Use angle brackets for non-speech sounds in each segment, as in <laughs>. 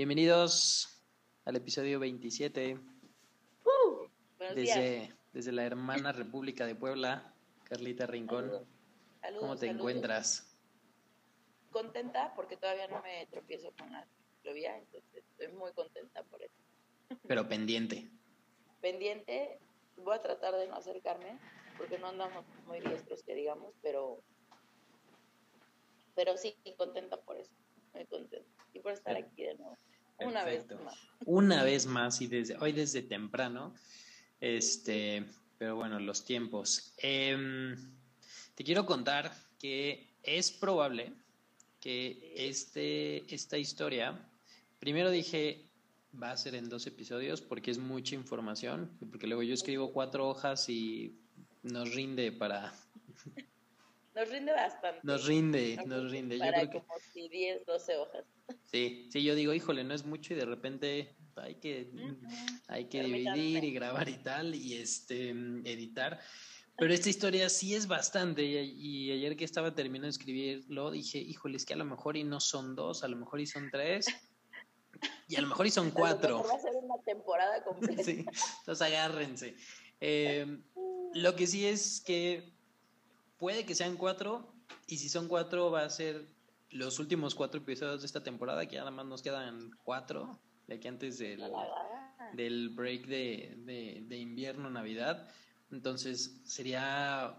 Bienvenidos al episodio 27 Uh, desde, desde la hermana República de Puebla, Carlita Rincón. Saludos. Saludos, ¿Cómo te saludos. encuentras? Contenta porque todavía no me tropiezo con la ciclovía, entonces estoy muy contenta por eso. Pero pendiente. Pendiente, voy a tratar de no acercarme porque no andamos muy diestros, que digamos, pero pero sí, contenta por eso, muy contenta. Y por estar aquí de nuevo, una vez más. Una vez más y desde hoy desde temprano. Este, pero bueno, los tiempos. Em, te quiero contar que es probable que este, esta historia, primero dije, va a ser en dos episodios porque es mucha información, porque luego yo escribo cuatro hojas y nos rinde para, Nos rinde bastante. nos rinde, nos rinde. Yo Para creo que como si 10, 12 hojas. sí, sí, yo digo, híjole, no es mucho y de repente hay que hay que Permítanme. dividir y grabar y tal y este editar. Pero esta historia sí es bastante y, ayer que estaba terminando de escribirlo dije, híjole, es que a lo mejor y no son dos, a lo mejor y son tres y a lo mejor y son <laughs> cuatro. Va a ser una temporada <laughs> completa. Sí, entonces agárrense. Eh, lo que sí es que puede que sean cuatro y si son cuatro va a ser los últimos cuatro episodios de esta temporada, que ya nada más nos quedan cuatro, de aquí antes del, del break de, de, de invierno, Navidad. Entonces sería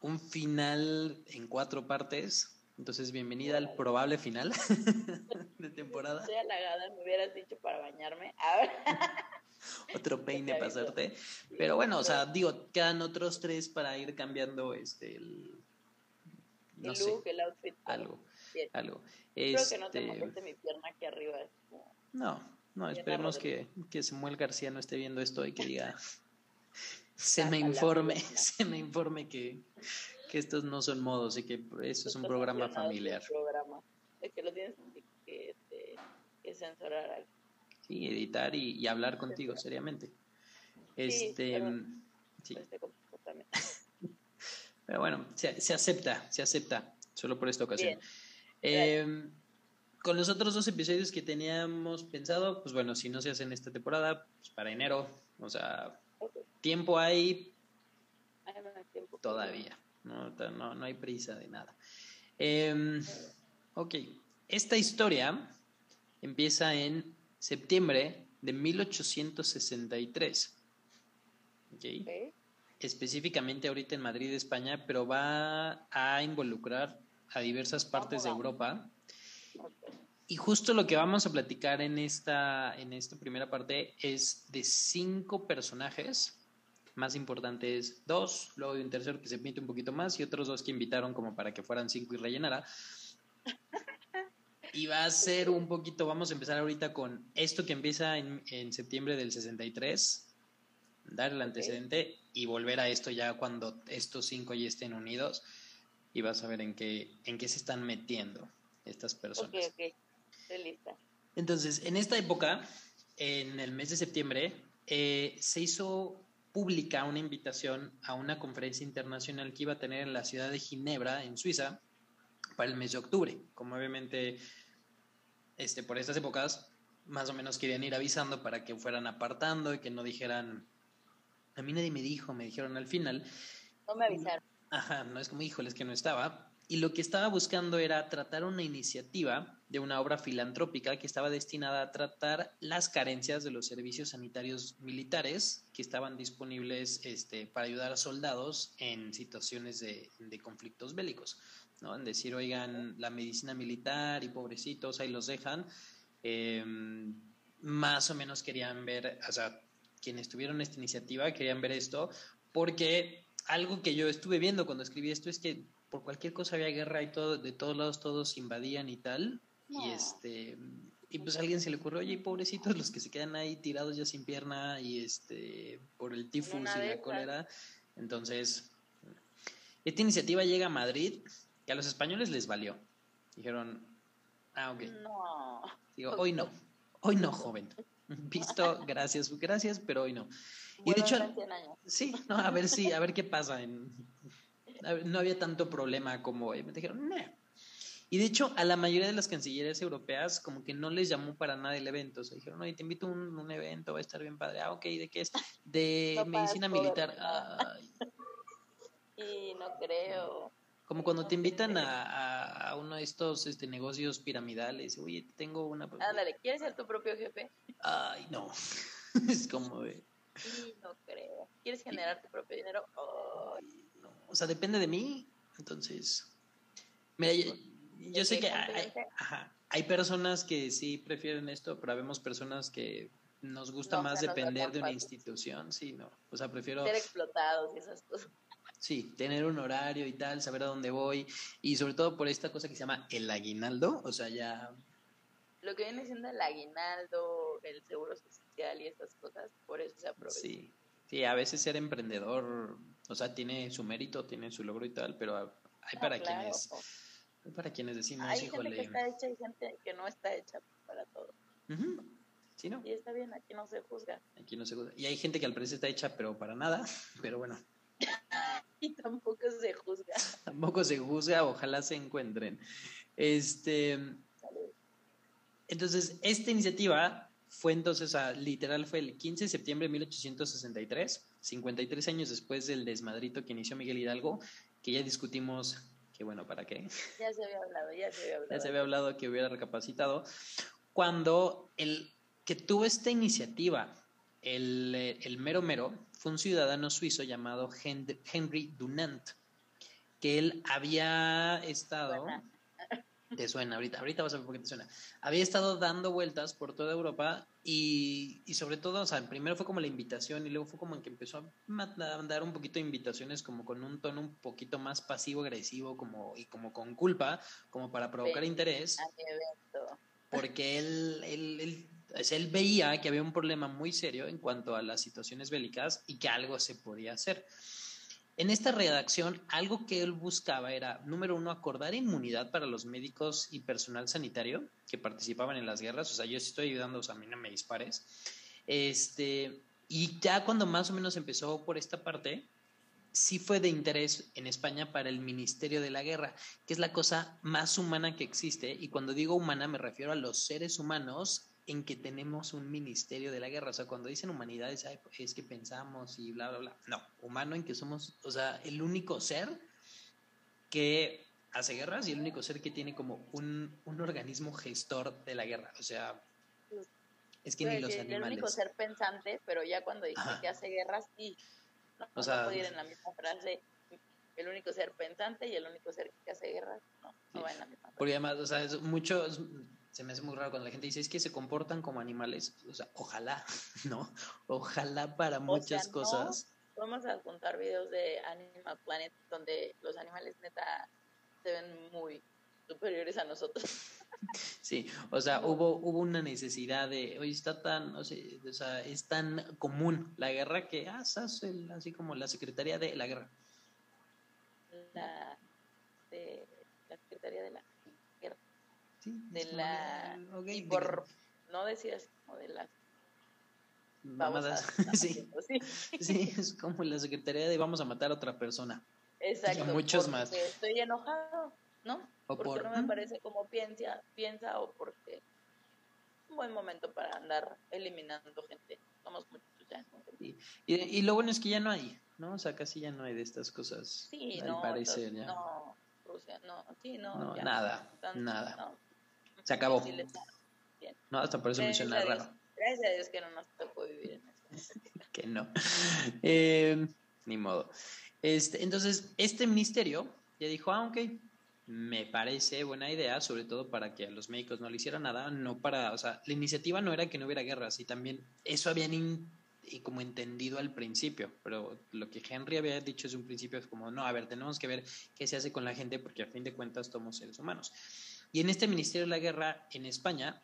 un final en cuatro partes. Entonces, bienvenida al probable final <laughs> de temporada. Estoy halagada, me hubieras dicho para bañarme. A ver. <laughs> <laughs> Otro <laughs> peine para hacerte. Pero bueno, o sea, digo, quedan otros tres para ir cambiando este el no el sé, look, el outfit. algo, Bien. algo. Creo que no te Este, mi pierna aquí arriba. es como- No, no, esperemos que, que Samuel García no esté viendo esto y que diga, <laughs> se me informe, se me informe que, que estos no son modos y que eso es un programa familiar. programa. Es que lo tienes que, este, que censurar. Sí, editar y, y hablar contigo seriamente. Este, perdón. sí, comportamiento. <laughs> pero bueno, se, se acepta, se acepta, solo por esta ocasión. Eh, con los otros dos episodios que teníamos pensado, pues bueno, si no se hace en esta temporada, pues para enero, o sea, tiempo hay tiempo. todavía, no, no, no hay prisa de nada. Eh, ok, esta historia empieza en septiembre de 1863. Ok Ok. específicamente ahorita en Madrid, España, pero va a involucrar a diversas partes de Europa. Y justo lo que vamos a platicar en esta, en esta primera parte es de cinco personajes. Más importante es dos, luego de un tercero que se pinte un poquito más y otros dos que invitaron como para que fueran cinco y rellenara. <laughs> Y va a ser un poquito, vamos a empezar ahorita con esto que empieza en, en septiembre del 63, dar el antecedente y volver a esto ya cuando estos cinco ya estén unidos y vas a ver en qué, en qué se están metiendo estas personas. Ok, ok. Estoy lista. Entonces, en esta época, en el mes de septiembre, eh, se hizo pública una invitación a una conferencia internacional que iba a tener en la ciudad de Ginebra, en Suiza, para el mes de octubre. Como obviamente, este, por estas épocas, más o menos querían ir avisando para que fueran apartando y que no dijeran, a mí nadie me dijo, me dijeron al final. No me avisaron. Ajá, no es como, híjole, es que no estaba. Y lo que estaba buscando era tratar una iniciativa de una obra filantrópica que estaba destinada a tratar las carencias de los servicios sanitarios militares que estaban disponibles este, para ayudar a soldados en situaciones de, de conflictos bélicos. ¿No? En decir, oigan, la medicina militar y pobrecitos, ahí los dejan. Eh, más o menos querían ver, o sea, quienes tuvieron esta iniciativa querían ver esto, porque algo que yo estuve viendo cuando escribí esto es que por cualquier cosa había guerra y todo, de todos lados todos invadían y tal. Y este y pues a alguien se le ocurrió, oye, pobrecitos los que se quedan ahí tirados ya sin pierna y este por el tifus y la cólera. Entonces, esta iniciativa llega a Madrid, que a los españoles les valió. Dijeron, ah, ok. No. Digo, hoy no, hoy no, joven. <laughs> Visto, gracias, gracias, pero hoy no. Y de hecho, en 100 años. Sí, no, a ver si, a ver <laughs> qué pasa. En, a ver, no había tanto problema como me dijeron, "Nah". Y de hecho, a la mayoría de las cancillerías europeas, como que no les llamó para nada el evento. O sea, dijeron, oye, te invito a un, evento, va a estar bien padre. Ah, ok, ¿de qué es? De medicina militar. Y <laughs> no creo. Como cuando te invitan a, a, uno de estos este, negocios piramidales. Oye, tengo una. Ándale, ¿quieres ser tu propio jefe? Ay, no. <laughs> es como de. Sí, no creo. ¿Quieres generar tu propio dinero? No. O sea, depende de mí. Entonces. Mira, yo, sé que hay, hay, personas que sí prefieren esto, pero vemos personas que nos gusta más depender de una institución. Sí, no. O sea, prefiero. Ser explotados y esas cosas. Sí, tener un horario y tal, saber a dónde voy y sobre todo por esta cosa que se llama el aguinaldo, o sea, ya... Lo que viene siendo el aguinaldo, el seguro social y estas cosas, por eso se aprovecha. Sí, sí, a veces ser emprendedor, o sea, tiene su mérito, tiene su logro y tal, pero hay para quienes... Hay para quienes decimos, hay gente que está hecha y gente que no está hecha para todo. ¿Sí, no? Y está bien, aquí no se juzga. Aquí no se juzga. Y hay gente que al parecer está hecha, pero para nada, <laughs> pero bueno. <laughs> y tampoco se juzga. Tampoco se juzga, ojalá se encuentren. Este, entonces, esta iniciativa fue entonces, literal, fue el 15 de septiembre de 1863, 53 años después del desmadrito que inició Miguel Hidalgo, que ya discutimos que bueno, ¿para qué? Ya se había hablado, ya se había hablado. Ya se había hablado que hubiera recapacitado. Cuando el que tuvo esta iniciativa, el, el mero mero, fue un ciudadano suizo llamado Henry Dunant, que él había estado... Te suena, ahorita, ahorita vas a ver por qué te suena. Había estado dando vueltas por toda Europa y, y, sobre todo, o sea, primero fue como la invitación y luego fue como en que empezó a mandar un poquito de invitaciones como con un tono un poquito más pasivo-agresivo como, y como con culpa, como para provocar interés. Porque él, él, él él veía que había un problema muy serio en cuanto a las situaciones bélicas y que algo se podía hacer. En esta redacción, algo que él buscaba era, número uno, acordar inmunidad para los médicos y personal sanitario que participaban en las guerras. O sea, yo estoy ayudando, o sea, a mí no me dispares. Este, y ya cuando más o menos empezó por esta parte, sí fue de interés en España para el Ministerio de la Guerra, que es la cosa más humana que existe. Y cuando digo humana me refiero a los seres humanos en que tenemos un ministerio de la guerra. O sea, cuando dicen humanidades, es que pensamos y bla, bla, bla. No, humano en que somos, o sea, el único ser que hace guerras y el único ser que tiene como un, un organismo gestor de la guerra. O sea, es que ni los animales. El único ser pensante, pero ya cuando dice que hace guerras, y no, o sea, puede ir en la misma frase el único ser pensante y el único ser que hace guerras, no, no va en la misma frase. Porque además, o sea, es mucho, se me hace muy raro cuando la gente dice es que se comportan como animales. O sea, ojalá, <laughs> ¿no? Ojalá para muchas cosas. vamos a contar videos de Animal Planet donde los animales neta se ven muy superiores a nosotros. <laughs> Sí, o sea, hubo, hubo una necesidad de, oye, está tan, o sea, es tan común la guerra que, ah, así como la Secretaría de la Guerra. La, de, la Secretaría de la de la y por no decías como de las mamadas <laughs> sí. <laughs> sí. es como la secretaría de vamos a matar a otra persona. Exacto muchos más. estoy enojado no o porque por, no me parece como piensa piensa o porque es un buen momento para andar eliminando gente. Somos muchos ya y, y, lo bueno es que ya no hay no o sea casi ya no hay de estas cosas sí al no, parecer ya. no Rusia no sí no, no nada nada se acabó. No, hasta por eso me suena raro. Gracias a Dios que no nos tocó vivir en eso. <laughs> que no. Eh, ni modo. Este, entonces, este ministerio ya dijo, ah, ok, me parece buena idea, sobre todo para que a los médicos no le hicieran nada, no para, o sea, la iniciativa no era que no hubiera guerras y también eso habían y como entendido al principio, pero lo que Henry había dicho desde un principio es como, no, a ver, tenemos que ver qué se hace con la gente porque a fin de cuentas somos seres humanos. Y en este Ministerio de la Guerra en España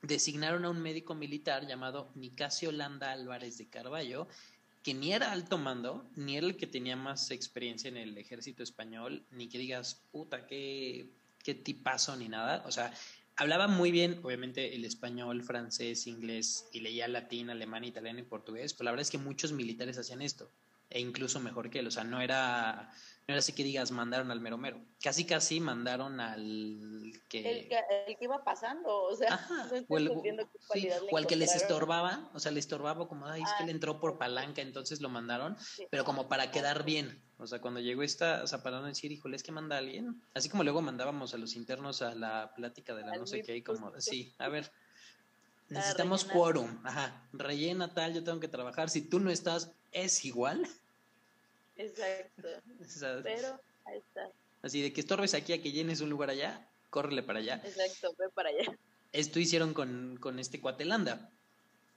designaron a un médico militar llamado Nicasio Landa Álvarez de Carballo, que ni era alto mando, ni era el que tenía más experiencia en el ejército español, ni que digas, puta, qué, qué tipazo, ni nada. O sea, hablaba muy bien, obviamente, el español, francés, inglés, y leía latín, alemán, italiano y portugués, pero la verdad es que muchos militares hacían esto. E incluso mejor que él. O sea, no era, no era así que digas mandaron al mero mero. Casi casi mandaron al que... El que, iba pasando, o sea, o, al que les estorbaba, o sea, le estorbaba como, ay, es que le ah, entró por palanca, entonces lo mandaron, pero como para quedar bien. O sea, cuando llegó esta, o sea, para no decir, híjole, es que manda a alguien. Así como luego mandábamos a los internos a la plática de la no sé qué, y como, sí, a ver, necesitamos quórum, ajá, rellena tal, yo tengo que trabajar, si tú no estás, ¿es igual? Exacto. <laughs> Pero ahí está. Así de que estorbes aquí a que llenes un lugar allá, córrele para allá. Exacto, ve para allá. Esto hicieron con, con este Cuatelanda.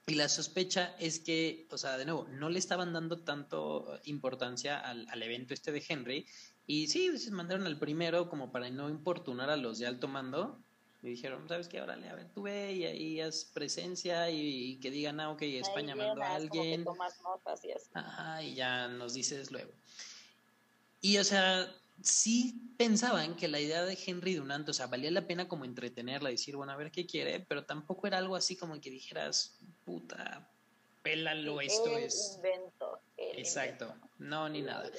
Y la sospecha es que, o sea, de nuevo, no le estaban dando tanto importancia al, al evento este de Henry. Y sí, se mandaron al primero como para no importunar a los de alto mando. Y dijeron, ¿sabes qué? Órale, a ver, tú ve y ahí haz presencia y, que digan, ah, ok, España mandó a alguien. y Ajá, y ya nos dices luego. Y, o sea, sí pensaban que la idea de Henry Dunant, o sea, valía la pena como entretenerla, decir, bueno, a ver qué quiere, pero tampoco era algo así como que dijeras, puta, pélalo, esto es. Invento, Exacto, no, ni nada.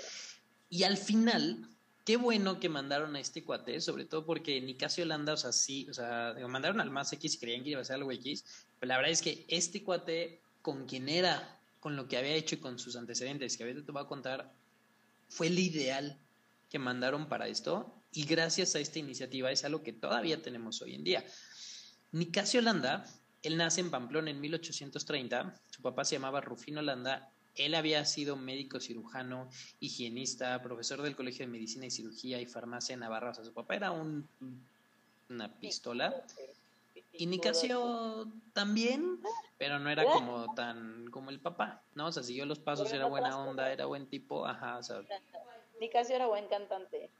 Y al final, qué bueno que mandaron a este cuate, sobre todo porque Nicasio Holanda, o sea, sí, o sea, mandaron al más X y creían que iba a ser algo X, pero la verdad es que este cuate, con quien era, con lo que había hecho y con sus antecedentes, que ahorita te voy a contar, fue el ideal que mandaron para esto y gracias a esta iniciativa es algo que todavía tenemos hoy en día. Nicasio Holanda, él nace en Pamplona en 1830, su papá se llamaba Rufino Holanda él había sido médico cirujano, higienista, profesor del Colegio de Medicina y Cirugía y Farmacia en Navarra. O sea, su papá era un, una pistola. Y Nicasio también, pero no era como tan como el papá, ¿no? O sea, siguió los pasos, era buena onda, era buen tipo, ajá, o sea. Nicasio era buen cantante.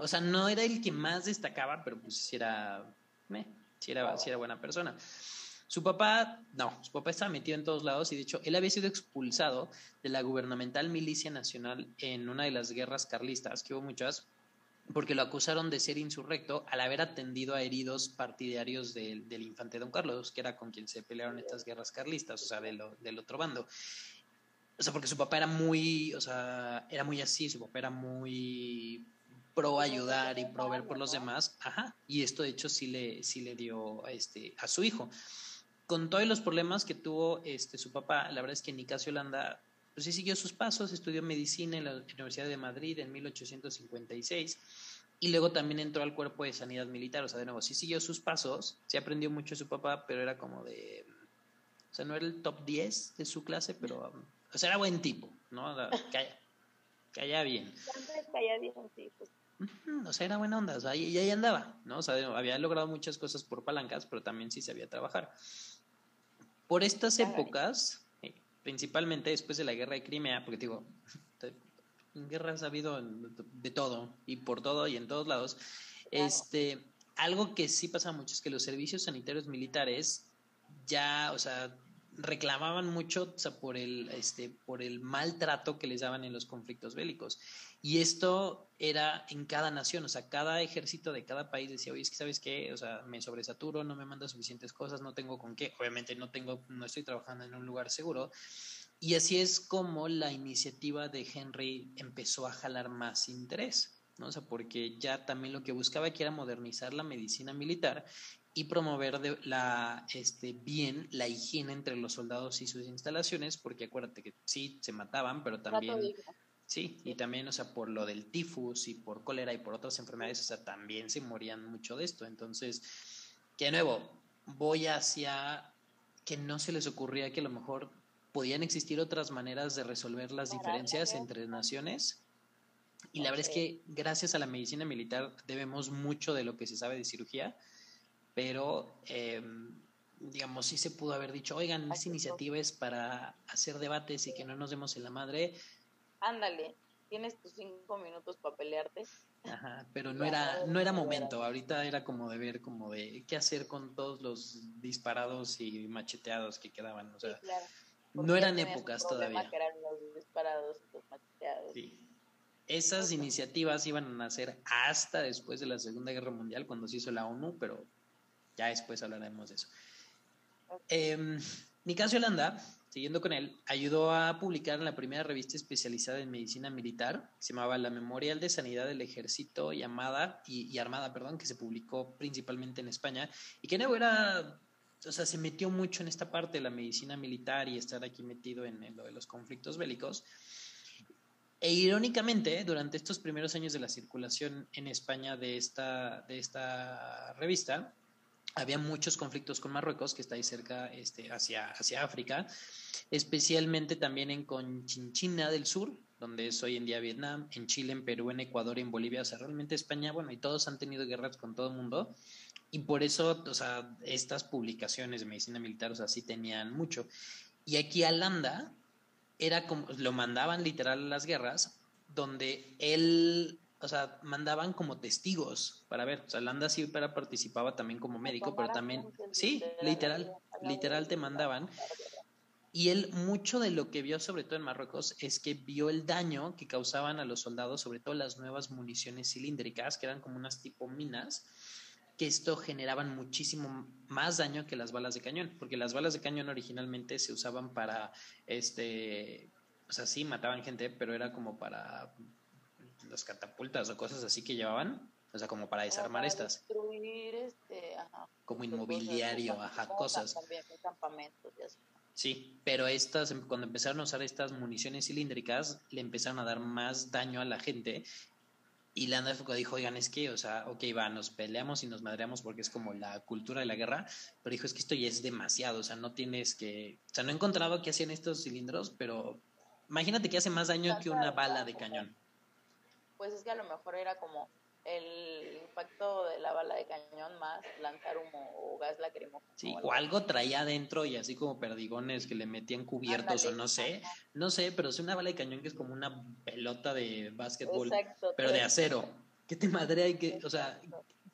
O sea, no era el que más destacaba, pero pues sí era, sí era, sí era buena persona. Su papá, no, su papá estaba metido en todos lados y de hecho él había sido expulsado de la gubernamental milicia nacional en una de las guerras carlistas, que hubo muchas, porque lo acusaron de ser insurrecto al haber atendido a heridos partidarios del, infante Don Carlos, que era con quien se pelearon estas guerras carlistas, o sea, del otro bando. O sea, porque su papá era muy, o sea, era muy así, su papá era muy pro ayudar y pro ver por los demás, ajá, y esto de hecho sí le, sí le dio este, a su hijo con todos los problemas que tuvo este, su papá, la verdad es que Nicasio Holanda pues sí siguió sus pasos, estudió medicina en la Universidad de Madrid en 1856 y luego también entró al cuerpo de sanidad militar, o sea, de nuevo, sí siguió sus pasos, sí aprendió mucho de su papá, pero era como de, o sea, no era el top 10 de su clase, pero, o sea, era buen tipo, ¿no? <laughs> Caía, bien. Caía bien, sí, pues. O sea, era buena onda, o sea, y, ahí andaba, ¿no? O sea, había logrado muchas cosas por palancas, pero también sí sabía trabajar. Por estas épocas, eh, principalmente después de la guerra de Crimea, porque digo, en guerras ha habido de todo y por todo y en todos lados, este, algo que sí pasa mucho es que los servicios sanitarios militares ya, o sea, reclamaban mucho por el este por el maltrato que les daban en los conflictos bélicos. Y esto era en cada nación o sea cada ejército de cada país decía oye es que sabes qué o sea me sobresaturo no me manda suficientes cosas no tengo con qué obviamente no tengo no estoy trabajando en un lugar seguro. Y así es como la iniciativa de Henry empezó a jalar más interés ¿no? O sea, porque ya también lo que buscaba era modernizar la medicina militar y promover de la, este, bien la higiene entre los soldados y sus instalaciones, porque acuérdate que sí, se mataban, pero también... Sí, y también, o sea, por lo del tifus y por cólera y por otras enfermedades, o sea, también se morían mucho de esto. Entonces, que de nuevo, voy hacia que no se les ocurría que a lo mejor podían existir otras maneras de resolver las diferencias entre naciones. Y la verdad es que gracias a la medicina militar debemos mucho de lo que se sabe de cirugía pero em, digamos, sí se pudo haber dicho, oigan, esta iniciativa es para hacer debates y que no nos demos en la madre. Ándale, tienes tus cinco minutos para pelearte. Ajá, pero <laughs> no era, no era momento, ahorita era como de ver, como de qué hacer con todos los disparados y macheteados que quedaban, o sea, no eran épocas todavía. los disparados, los macheteados. Sí. Esas iniciativas iban a nacer hasta después de la Segunda Guerra Mundial, cuando se hizo la ONU, pero ya después hablaremos de eso. Eh, Nicasio Holanda siguiendo con él, ayudó a publicar en la primera revista especializada en medicina militar, que se llamaba La Memorial de Sanidad del Ejército y, y, Armada, perdón, que se publicó principalmente en España, y que no era, o sea, se metió mucho en esta parte de la medicina militar y estar aquí metido en, en lo de los conflictos bélicos. E irónicamente, durante estos primeros años de la circulación en España de esta, de esta revista, había muchos conflictos con Marruecos, que está ahí cerca este, hacia, hacia África, especialmente también en Conchinchina del Sur, donde es hoy en día Vietnam, en Chile, en Perú, en Ecuador, en Bolivia, o sea, realmente España, bueno, y todos han tenido guerras con todo el mundo, y por eso, o sea, estas publicaciones de medicina militar, o sea, sí tenían mucho. Y aquí a era como, lo mandaban literal a las guerras, donde él o sea, mandaban como testigos para ver. O sea, Landa sí participaba también como médico, pero también, sí, literal, literal te mandaban. Y él, mucho de lo que vio, sobre todo en Marruecos, es que vio el daño que causaban a los soldados, sobre todo las nuevas municiones cilíndricas, que eran como unas tipo minas, que esto generaban muchísimo más daño que las balas de cañón, porque las balas de cañón originalmente se usaban para, este, o sea, sí, mataban gente, pero era como para las catapultas o cosas así que llevaban, o sea, como para desarmar estas. Este, como inmobiliario, ajá, cosas. Sí, pero estas, em, cuando empezaron a usar estas municiones cilíndricas, le empezaron a dar más daño a la gente. Y la Foucault dijo, oigan, es que, o sea, ok, va, nos peleamos y nos madreamos porque es como la cultura de la guerra, pero dijo, es que esto ya es demasiado, o sea, no tienes que, o sea, no he encontrado qué hacían estos cilindros, pero imagínate que hace más daño que una bala de cañón pues es que a lo mejor era como el impacto de la bala de cañón más lanzar humo o gas lacrimógeno. Sí, o algo traía adentro y así como perdigones que le metían cubiertos o no sé, no sé, pero es una bala de cañón que es como una pelota de básquetbol, pero de acero. ¿Qué te madre hay que, o sea,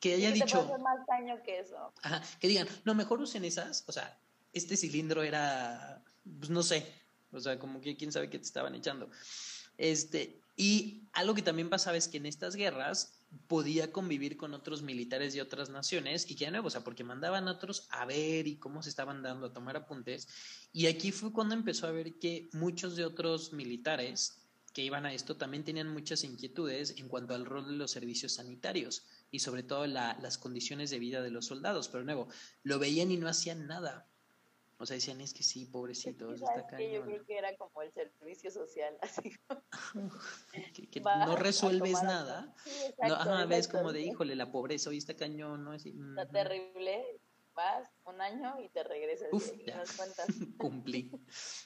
que haya dicho... Te más daño que eso. Ajá, que digan, no, mejor usen esas, o sea, este cilindro era, pues no sé, o sea, como que quién sabe qué te estaban echando. Este, y algo que también pasaba es que en estas guerras podía convivir con otros militares de otras naciones y que de nuevo, o sea, porque mandaban a otros a ver y cómo se estaban dando, a tomar apuntes. Y aquí fue cuando empezó a ver que muchos de otros militares que iban a esto también tenían muchas inquietudes en cuanto al rol de los servicios sanitarios y sobre todo las condiciones de vida de los soldados. Pero de nuevo, lo veían y no hacían nada. O sea, decían, es que sí, pobrecito, está cañón. Yo creo que era como el servicio social, <laughs> así <laughs> que, no resuelves nada. no, ajá, ves como de, híjole, la pobreza hoy está cañón, ¿no? Así, está terrible, vas un año y te regresas. Uf, ya. <laughs> Cumplí.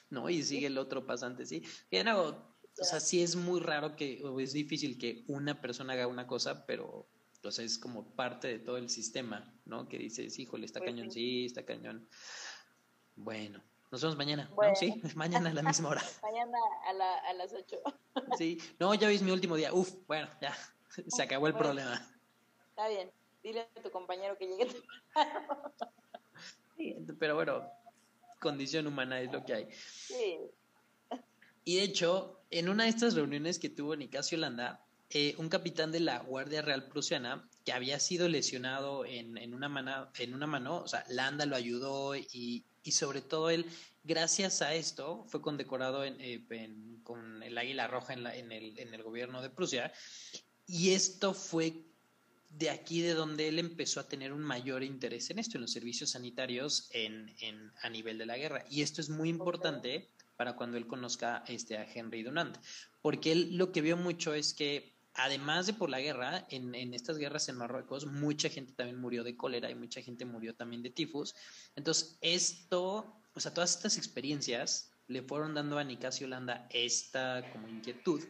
No, y sigue el otro pasante, sí. O sea, sí es muy raro que, o es difícil que una persona haga una cosa, pero pues es como parte de todo el sistema, ¿no? Que dices, híjole, está pues cañón, sí, está cañón. Bueno, nos vemos mañana, ¿no? Sí, <laughs> mañana a la misma hora. <laughs> mañana a, la, a las 8. <laughs> sí, no, ya veis mi último día. Uf, bueno, ya, se acabó el problema. Está bien, dile a tu compañero que llegue. sí, pero bueno, condición humana es lo que hay. Sí. Y de hecho, en una de estas reuniones que tuvo Nicasio Landa, eh, un capitán de la Guardia Real Prusiana que había sido lesionado en, en, una mano, en una mano, o sea, Landa lo ayudó y, y sobre todo él, gracias a esto, fue condecorado eh, con el águila roja en, en, el, en el gobierno de Prusia. Y esto fue de aquí de donde él empezó a tener un mayor interés en esto, en los servicios sanitarios en, en, a nivel de la guerra. Y esto es muy importante para cuando él conozca este, a Henry Dunant, porque él lo que vio mucho es que además de por la guerra, en, en, estas guerras en Marruecos, mucha gente también murió de cólera y mucha gente murió también de tifus. Entonces, esto, o sea, todas estas experiencias le fueron dando a Nicasio Holanda esta como inquietud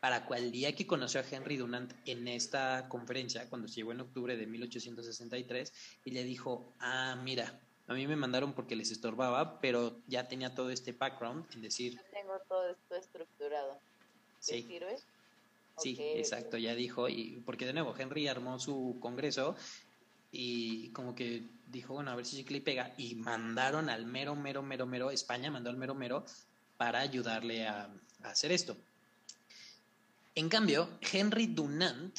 para cual día que conoció a Henry Dunant en esta conferencia, cuando llegó en octubre de 1863, y le dijo, ah, mira, a mí me mandaron porque les estorbaba, pero ya tenía todo este background, en decir... tengo todo esto estructurado. ¿Te sirve? Sí, exacto, ya dijo, y porque de nuevo Henry armó su congreso y como que dijo, bueno, a ver si chicle y pega, y mandaron al mero, mero, mero, mero, España mandó al mero, mero para ayudarle a, hacer esto. En cambio, Henry Dunant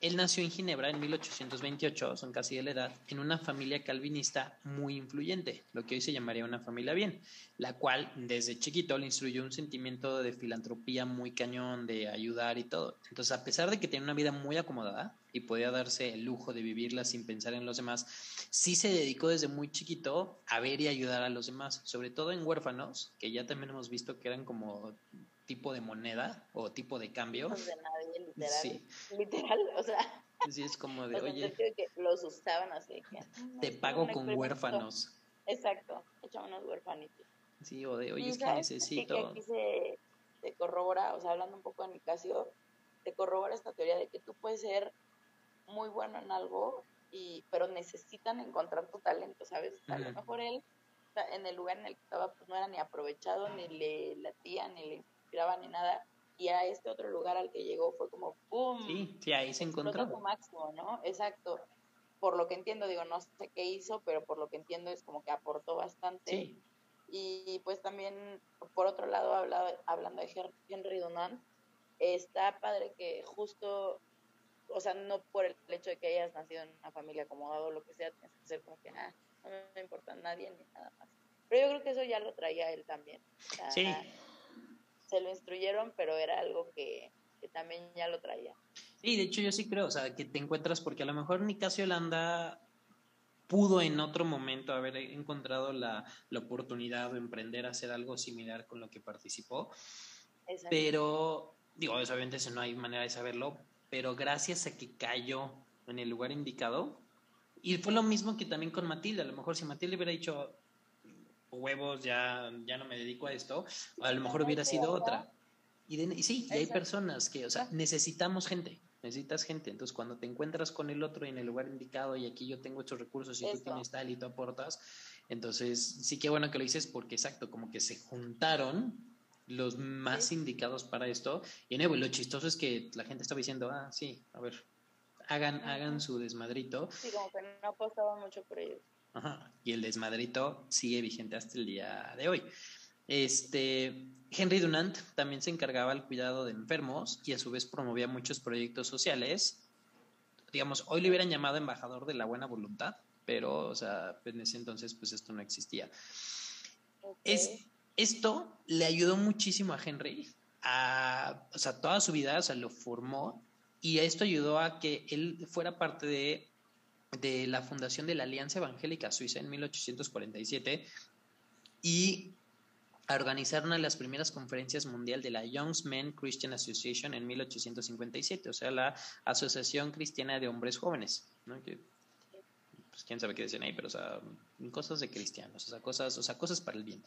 Él nació en Ginebra en 1828, son casi de la edad, en una familia calvinista muy influyente, lo que hoy se llamaría una familia bien, la cual desde chiquito le instruyó un sentimiento de filantropía muy cañón, de ayudar y todo. Entonces, a pesar de que tenía una vida muy acomodada y podía darse el lujo de vivirla sin pensar en los demás, sí se dedicó desde muy chiquito a ver y ayudar a los demás, sobre todo en huérfanos, que ya también hemos visto que eran como tipo de moneda o tipo de cambio. De nadie, literal. Sí. Literal, o sea. Sí, es como de, oye. Que los usaban así. Que, te pago con huérfanos. Exacto, echamos unos huérfanitos. Sí, o de, oye, es que necesito. Que aquí se, se, corrobora, o sea, hablando un poco de mi caso, se corrobora esta teoría de que tú puedes ser muy bueno en algo, y pero necesitan encontrar tu talento, ¿sabes? A lo mejor él, en el lugar en el que estaba, pues no era ni aprovechado, ni le latía, ni le ni nada. Y a este otro lugar al que llegó fue como ¡pum! Sí, sí, ahí se encontró. máximo, ¿no? Exacto. Por lo que entiendo, digo, no sé qué hizo, pero por lo que entiendo es como que aportó bastante. Y pues también, por otro lado, hablando, hablando de Henry Dunant, está padre que justo, o sea, no por el hecho de que hayas nacido en una familia acomodada o lo que sea, tienes que ser como que, ah, no me importa nadie ni nada más. Pero yo creo que eso ya lo traía él también. sí se lo instruyeron, pero era algo que, también ya lo traía. Sí, de hecho yo sí creo, o sea, que te encuentras porque a lo mejor Nicasio Holanda pudo en otro momento haber encontrado la, la oportunidad de emprender hacer algo similar con lo que participó. Pero, digo, obviamente no hay manera de saberlo, pero gracias a que cayó en el lugar indicado, y fue lo mismo que también con Matilde, a lo mejor si Matilde hubiera dicho, huevos, ya, ya no me dedico a esto, a lo mejor hubiera sido otra. Y, y sí, y hay personas que, o sea, necesitamos gente, necesitas gente. Entonces, cuando te encuentras con el otro en el lugar indicado y aquí yo tengo estos recursos y tú tienes tal y tú aportas, entonces sí que bueno que lo dices porque exacto, como que se juntaron los más indicados para esto. Y nuevo, lo chistoso es que la gente estaba diciendo, ah, sí, a ver, hagan, hagan su desmadrito. Sí, como que no apostaban mucho por ellos. Y el desmadrito sigue vigente hasta el día de hoy. Este, Henry Dunant también se encargaba del cuidado de enfermos y a su vez promovía muchos proyectos sociales. Digamos, hoy le hubieran llamado embajador de la buena voluntad, pero, o sea, en ese entonces, pues esto no existía. Es, esto le ayudó muchísimo a Henry, a, o sea, toda su vida, o sea, lo formó y esto ayudó a que él fuera parte de de la fundación de la Alianza Evangélica Suiza en 1847 y a organizar una de las primeras conferencias mundial de la Young Men Christian Association en 1857, o sea, la Asociación Cristiana de Hombres Jóvenes, ¿no? Pues quién sabe qué dicen ahí, pero o sea, cosas de cristianos, o sea, cosas, cosas para el bien.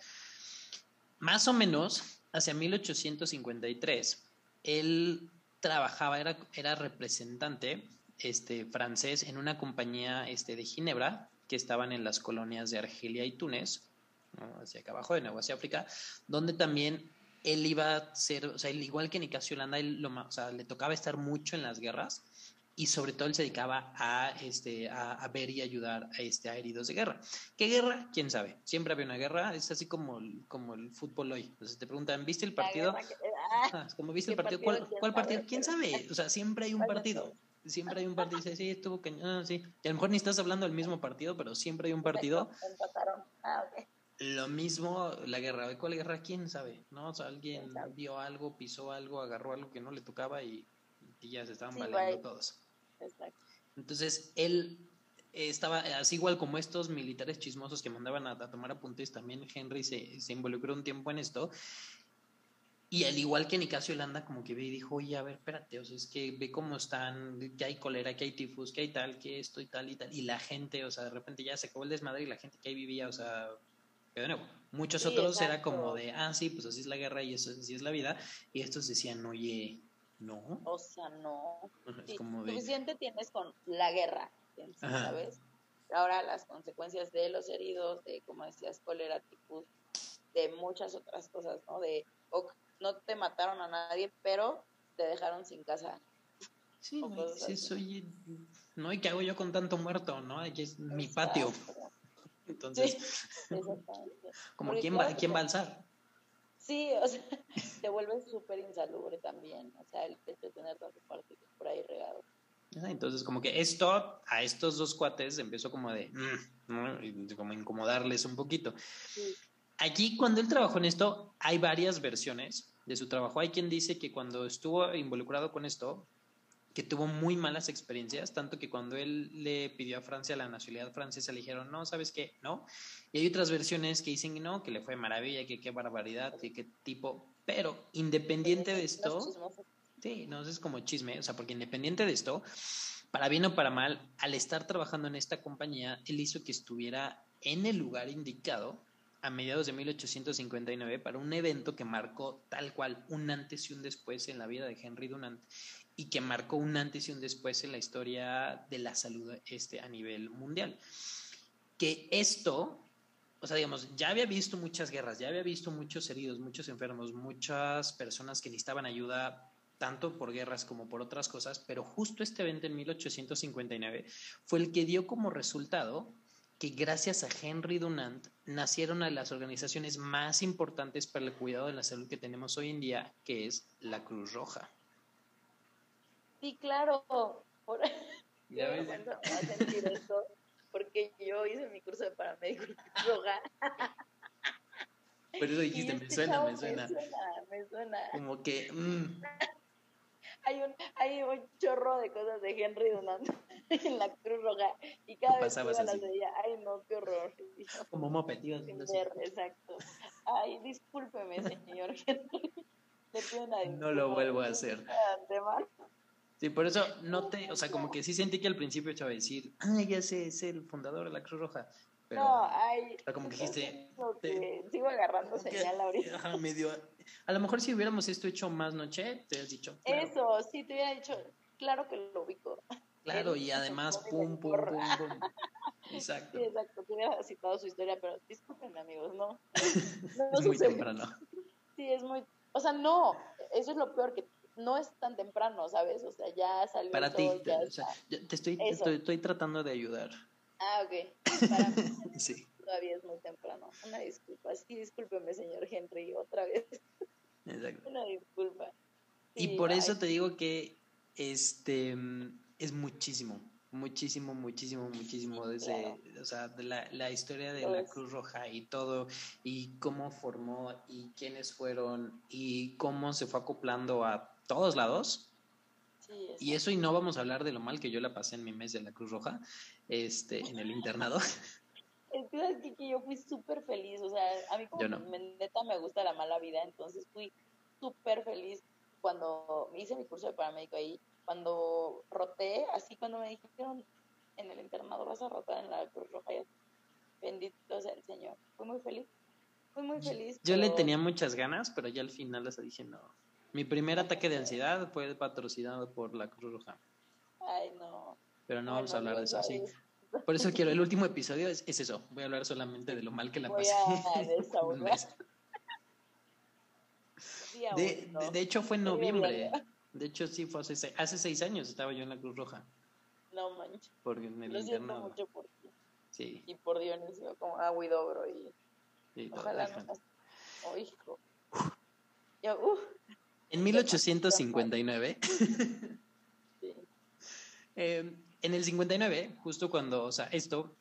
Más o menos, hacia 1853, él trabajaba, era, era representante este, francés en una compañía este, de Ginebra que estaban en las colonias de Argelia y Túnez, hacia acá abajo de Nueva África, donde también él iba a ser, o sea, igual que Nicasio Holanda, él lo, o sea, le tocaba estar mucho en las guerras y sobre todo él se dedicaba a, este, a, ver y ayudar a, este, a heridos de guerra. ¿Qué guerra? ¿Quién sabe? Siempre había una guerra, es así como, el, como el fútbol hoy. Entonces te preguntan, ¿viste el partido? Ah, como viste el partido, ¿cuál, ¿cuál partido? ¿Quién sabe? O sea, siempre hay un partido siempre hay un partido, dice, sí, estuvo cañón, ah, sí. Y a lo mejor ni estás hablando del mismo partido, pero siempre hay un partido. Ah, lo mismo, la guerra. ¿Cuál guerra? ¿Quién sabe? ¿No? O sea, alguien vio algo, pisó algo, agarró algo que no le tocaba y, ya se estaban sí, todos. Exacto. Entonces, él estaba así igual como estos militares chismosos que mandaban a, a tomar apuntes, también Henry se, se, involucró un tiempo en esto y al igual que Nicasio Holanda, como que ve y dijo, oye, a ver, espérate, o sea, es que ve cómo están, que hay cólera, que hay tifus, que hay tal, que esto y tal y tal. Y la gente, o sea, de repente ya se acabó el desmadre y la gente que ahí vivía, o sea, pero de nuevo, muchos otros era como de, ah, sí, pues así es la guerra y eso así es la vida. Y estos decían, oye, no. O sea, no. Suficiente tienes con la guerra, ¿sabes? Ahora las consecuencias de los heridos, de, como decías, cólera, tifus, de muchas otras cosas, ¿no? De, no te mataron a nadie, pero te dejaron sin casa. Sí, sí soy, no, ¿y qué hago yo con tanto muerto? ¿No? Aquí es mi patio. Entonces, <laughs> como quién va, quién va a alzar. Sí, o sea, <laughs> te vuelves súper insalubre también, o sea, el hecho de tener tantos partidos por ahí regados. Entonces, como que esto a estos dos cuates empezó como de, mm", como incomodarles un poquito. Aquí, cuando él trabajó en esto, hay varias versiones de su trabajo. Hay quien dice que cuando estuvo involucrado con esto, que tuvo muy malas experiencias, tanto que cuando él le pidió a Francia la nacionalidad francesa, le dijeron, no, ¿sabes qué? No. Y hay otras versiones que dicen, no, que le fue maravilla, que qué barbaridad, que qué tipo. Pero independiente de esto, sí, no, es como chisme, o sea, porque independiente de esto, para bien o para mal, al estar trabajando en esta compañía, él hizo que estuviera en el lugar indicado a mediados de 1859 para un evento que marcó tal cual un antes y un después en la vida de Henry Dunant y que marcó un antes y un después en la historia de la salud este, a nivel mundial. Que esto, o sea, digamos, ya había visto muchas guerras, ya había visto muchos heridos, muchos enfermos, muchas personas que necesitaban ayuda tanto por guerras como por otras cosas, pero justo este evento en 1859 fue el que dio como resultado que gracias a Henry Dunant nacieron a las organizaciones más importantes para el cuidado de la salud que tenemos hoy en día, que es la Cruz Roja. Sí, claro. Por... Ya <laughs> ves. a sentir esto, porque yo hice mi curso de paramédico en yoga. Por eso <laughs> dijiste, me suena, me suena. Me suena, me suena. Como que. Mm. Hay, un, hay un chorro de cosas de Henry Dunant <laughs> en la Cruz Roja. Y cada vez que iba las veía, ay, no, qué horror. Como mopetido. Exacto. Ay, discúlpeme, señor Henry. Le pido una disculpa. No lo vuelvo a hacer. Sí, por eso no te, o sea, como que sí sentí que al principio te iba a decir, ah, ya sé, es el fundador de la Cruz Roja. Pero, no, ay. como que dijiste. sigo agarrando señal ahorita. Ajá, medio. A lo mejor si hubiéramos esto hecho más noche, te hubieras dicho. Eso, sí, te hubiera dicho, claro que lo ubico. <laughs> Claro, y además, pum, pum, pum, pum. <laughs> Exacto. Sí, exacto, te hubiera citado su historia, pero discúlpenme, amigos, no. <laughs> no es muy temprano. Sí, es muy. O sea, no, eso es lo peor que no es tan temprano, ¿sabes? O sea, ya salió Para ti, te, o sea, te estoy, estoy, estoy, tratando de ayudar. Ah, ok. Para mí <laughs> sí. todavía es muy temprano. Una disculpa. Sí, discúlpeme, señor Henry, otra vez. Exacto. Una disculpa. y por eso te digo que este es muchísimo, muchísimo, muchísimo, muchísimo desde, o sea, de la, la historia de la pues Cruz Roja y todo, y cómo formó y quiénes fueron y cómo se fue acoplando a todos lados. Y eso y no vamos a hablar de lo mal que yo la pasé en mi mes de la Cruz Roja, este, en el internado. <laughs> Es que, que yo fui súper feliz, o sea, a mí como neta me gusta la mala vida, entonces fui súper feliz cuando hice mi curso de paramédico ahí, cuando roté, así cuando me dijeron en el internado vas a rotar en la Cruz Roja, bendito sea el Señor, fui muy feliz, fui muy feliz. Yo le tenía muchas ganas, pero ya al final les dije no, mi primer ataque de ansiedad fue patrocinado por la Cruz Roja. Ay, no. Pero no vamos a hablar de eso así. Por eso quiero, el último episodio es, eso. Voy a hablar solamente de lo mal que la pasé. <laughs> de, de, hecho, fue en noviembre. De hecho, sí, fue hace, hace seis años estaba yo en la Cruz Roja. No manches. Porque en el Lo siento mucho por ti. Sí. Y por Dionisio, como a Huidobro y. Sí, Ojalá no. Oh, hijo. Yo, uh. En 1859, <laughs> eh, en el 59, justo cuando, o sea, esto,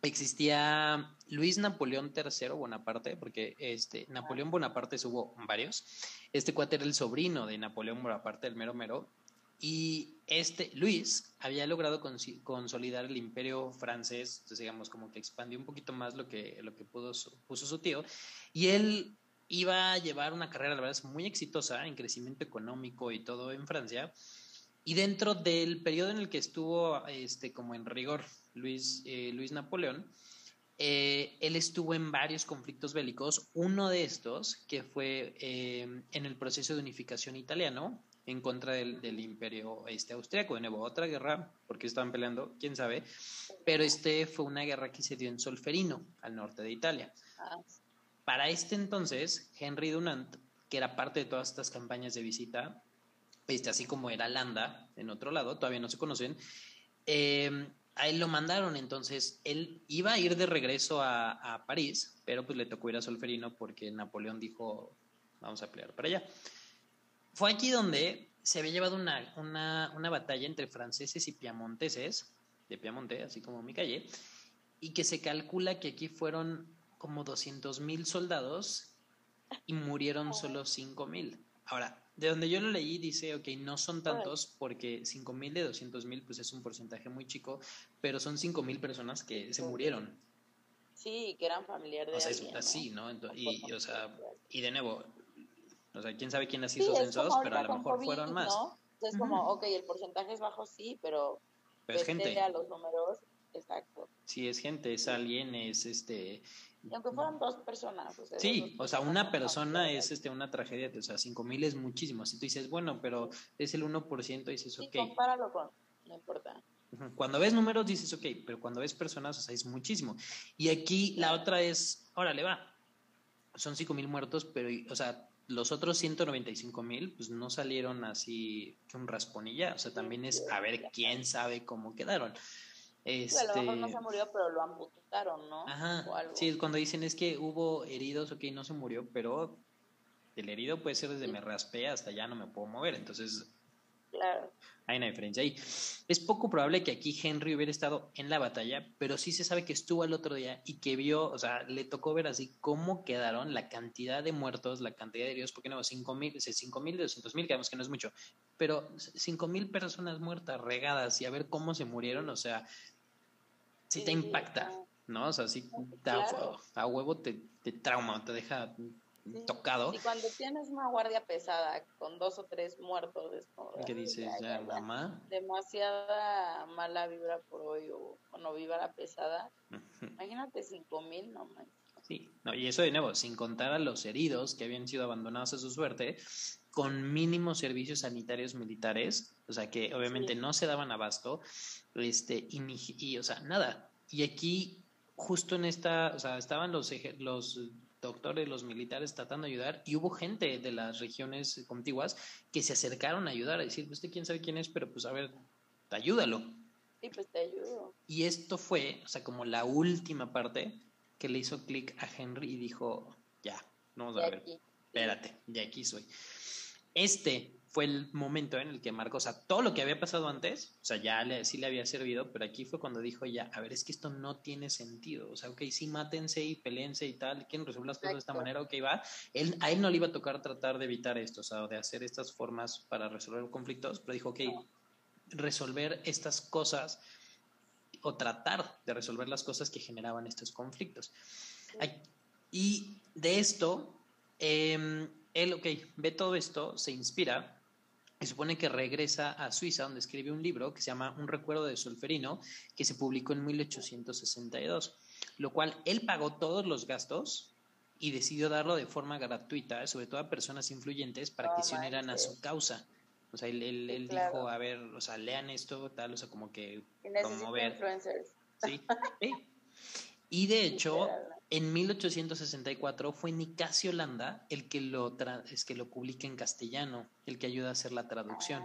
existía Luis Napoleón III Bonaparte, porque este, Napoleón Bonaparte hubo varios. Este cuate era el sobrino de Napoleón Bonaparte, el mero mero. Y este Luis había logrado consolidar el imperio francés, entonces digamos como que expandió un poquito más lo que, lo que pudo, puso su tío. Y él iba a llevar una carrera, la verdad, muy exitosa en crecimiento económico y todo en Francia. Y dentro del periodo en el que estuvo este, como en rigor Luis, eh, Luis Napoleón, eh, él estuvo en varios conflictos bélicos. Uno de estos, que fue eh, en el proceso de unificación italiano, en contra del, del imperio este, austriaco. De nuevo, otra guerra, porque estaban peleando, quién sabe. Pero este fue una guerra que se dio en Solferino, al norte de Italia. Para este entonces, Henry Dunant, que era parte de todas estas campañas de visita, este, así como era Landa, en otro lado, todavía no se conocen, eh, a él lo mandaron, entonces él iba a ir de regreso a, París, pero pues le tocó ir a Solferino porque Napoleón dijo, vamos a pelear para allá. Fue aquí donde se había llevado una, una, una batalla entre franceses y piamonteses, de Piamonte, así como mi calle, y que se calcula que aquí fueron como 200 mil soldados y murieron solo 5 mil. Ahora, de donde yo lo leí dice, ok, no son tantos porque 5 mil de 200 mil pues es un porcentaje muy chico, pero son 5 mil personas que se murieron. Sí, que eran familiares de O sea, es así, ¿no? y, o sea, y de nuevo, o sea, quién sabe quién las hizo censos, pero a lo mejor fueron más. ¿no? Entonces, como, ok, el porcentaje es bajo, sí, pero, pero es gente. a los números, exacto. Sí, es gente, es alguien, es este y aunque fueran dos personas. O sea, sí, o sea, una persona es este una tragedia, o sea, cinco mil es muchísimo. Si tú dices, bueno, pero es el 1%, dices, sí, ok. compáralo con, no importa. Cuando ves números dices, ok, pero cuando ves personas, o sea, es muchísimo. Y aquí la otra es, órale, va, son cinco mil muertos, pero, o sea, los otros 195 mil, pues no salieron así que un ya. O sea, también es a ver quién sabe cómo quedaron. Este... a lo mejor no se murió, pero lo amputaron, ¿no? Ajá. Sí, cuando dicen es que hubo heridos, ok, no se murió, pero el herido puede ser desde me raspé hasta ya no me puedo mover. Entonces, claro. hay una diferencia ahí. Es poco probable que aquí Henry hubiera estado en la batalla, pero sí se sabe que estuvo el otro día y que vio, o sea, le tocó ver así cómo quedaron la cantidad de muertos, la cantidad de heridos, porque no, 5 mil, 5 mil, 200 mil, que que no es mucho, pero 5 mil personas muertas, regadas, y a ver cómo se murieron, o sea, sí te impacta, ¿no? O sea, sí a huevo te, te trauma, te deja tocado. Y cuando tienes una guardia pesada con dos o tres muertos, es como... ¿Qué dices? Ya, mamá. Demasiada mala vibra por hoy o, no vibra pesada. Imagínate cinco mil, no Sí, no, y eso de nuevo, sin contar a los heridos que habían sido abandonados a su suerte, con mínimos servicios sanitarios militares, o sea que obviamente no se daban abasto, este, y, o sea, nada. Y aquí, justo en esta, o sea, estaban los, los doctores, los militares tratando de ayudar, y hubo gente de las regiones contiguas que se acercaron a ayudar, a decir, usted quién sabe quién es, pero pues a ver, ayúdalo. Sí, pues te ayudo. Y esto fue, o sea, como la última parte que le hizo clic a Henry y dijo, ya, vamos a ver, espérate, de aquí soy. Este fue el momento en el que marcó, o sea, todo lo que había pasado antes, o sea, ya le, sí le había servido, pero aquí fue cuando dijo ya, a ver, es que esto no tiene sentido, o sea, ok, sí, mátense y peleense y tal, quieren resolver las cosas de esta manera, ok, va, él, a él no le iba a tocar tratar de evitar esto, o sea, de hacer estas formas para resolver conflictos, pero dijo, ok, resolver estas cosas o tratar de resolver las cosas que generaban estos conflictos. Y de esto, eh, él, ok, ve todo esto, se inspira y supone que regresa a Suiza, donde escribe un libro que se llama Un recuerdo de Solferino, que se publicó en 1862, lo cual él pagó todos los gastos y decidió darlo de forma gratuita, sobre todo a personas influyentes, para que se unieran a su causa. O sea, él, él, dijo, a ver, o sea, lean esto, tal, o sea, como que promover. Influencers. Sí, sí. <laughs> Y de hecho, en 1864 fue Nicasio Landa el que lo, es que lo publica en castellano, el que ayuda a hacer la traducción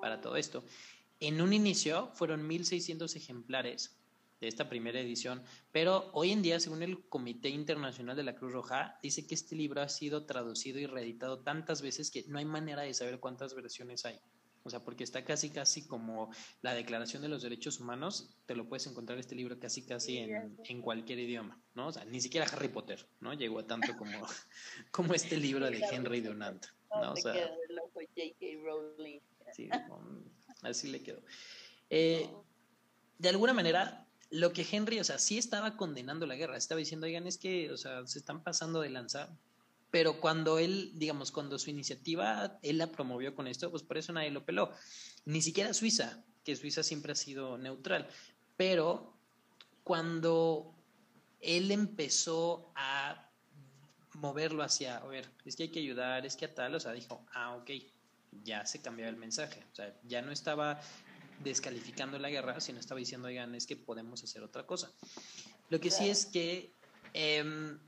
para todo esto. En un inicio fueron 1.600 ejemplares de esta primera edición, pero hoy en día, según el Comité Internacional de la Cruz Roja, dice que este libro ha sido traducido y reeditado tantas veces que no hay manera de saber cuántas versiones hay. O sea, porque está casi, casi como la Declaración de los Derechos Humanos, te lo puedes encontrar este libro casi, casi en, en cualquier idioma, ¿no? O sea, ni siquiera Harry Potter, ¿no? Llegó a tanto como, <laughs> como este libro de Henry Dunant, ¿no? O sea, sí, <laughs> así le quedó. Eh, de alguna manera, lo que Henry, o sea, sí estaba condenando la guerra, estaba diciendo, oigan, es que, o sea, se están pasando de lanza, pero cuando él, digamos, cuando su iniciativa, él la promovió con esto, pues por eso nadie lo peló. Ni siquiera Suiza, que Suiza siempre ha sido neutral, pero cuando él empezó a moverlo hacia, a ver, es que hay que ayudar, es que a tal, o sea, dijo, ah, ok, ya se cambió el mensaje, o sea, ya no estaba descalificando la guerra, sino estaba diciendo, oigan, es que podemos hacer otra cosa. Lo que sí es que eh,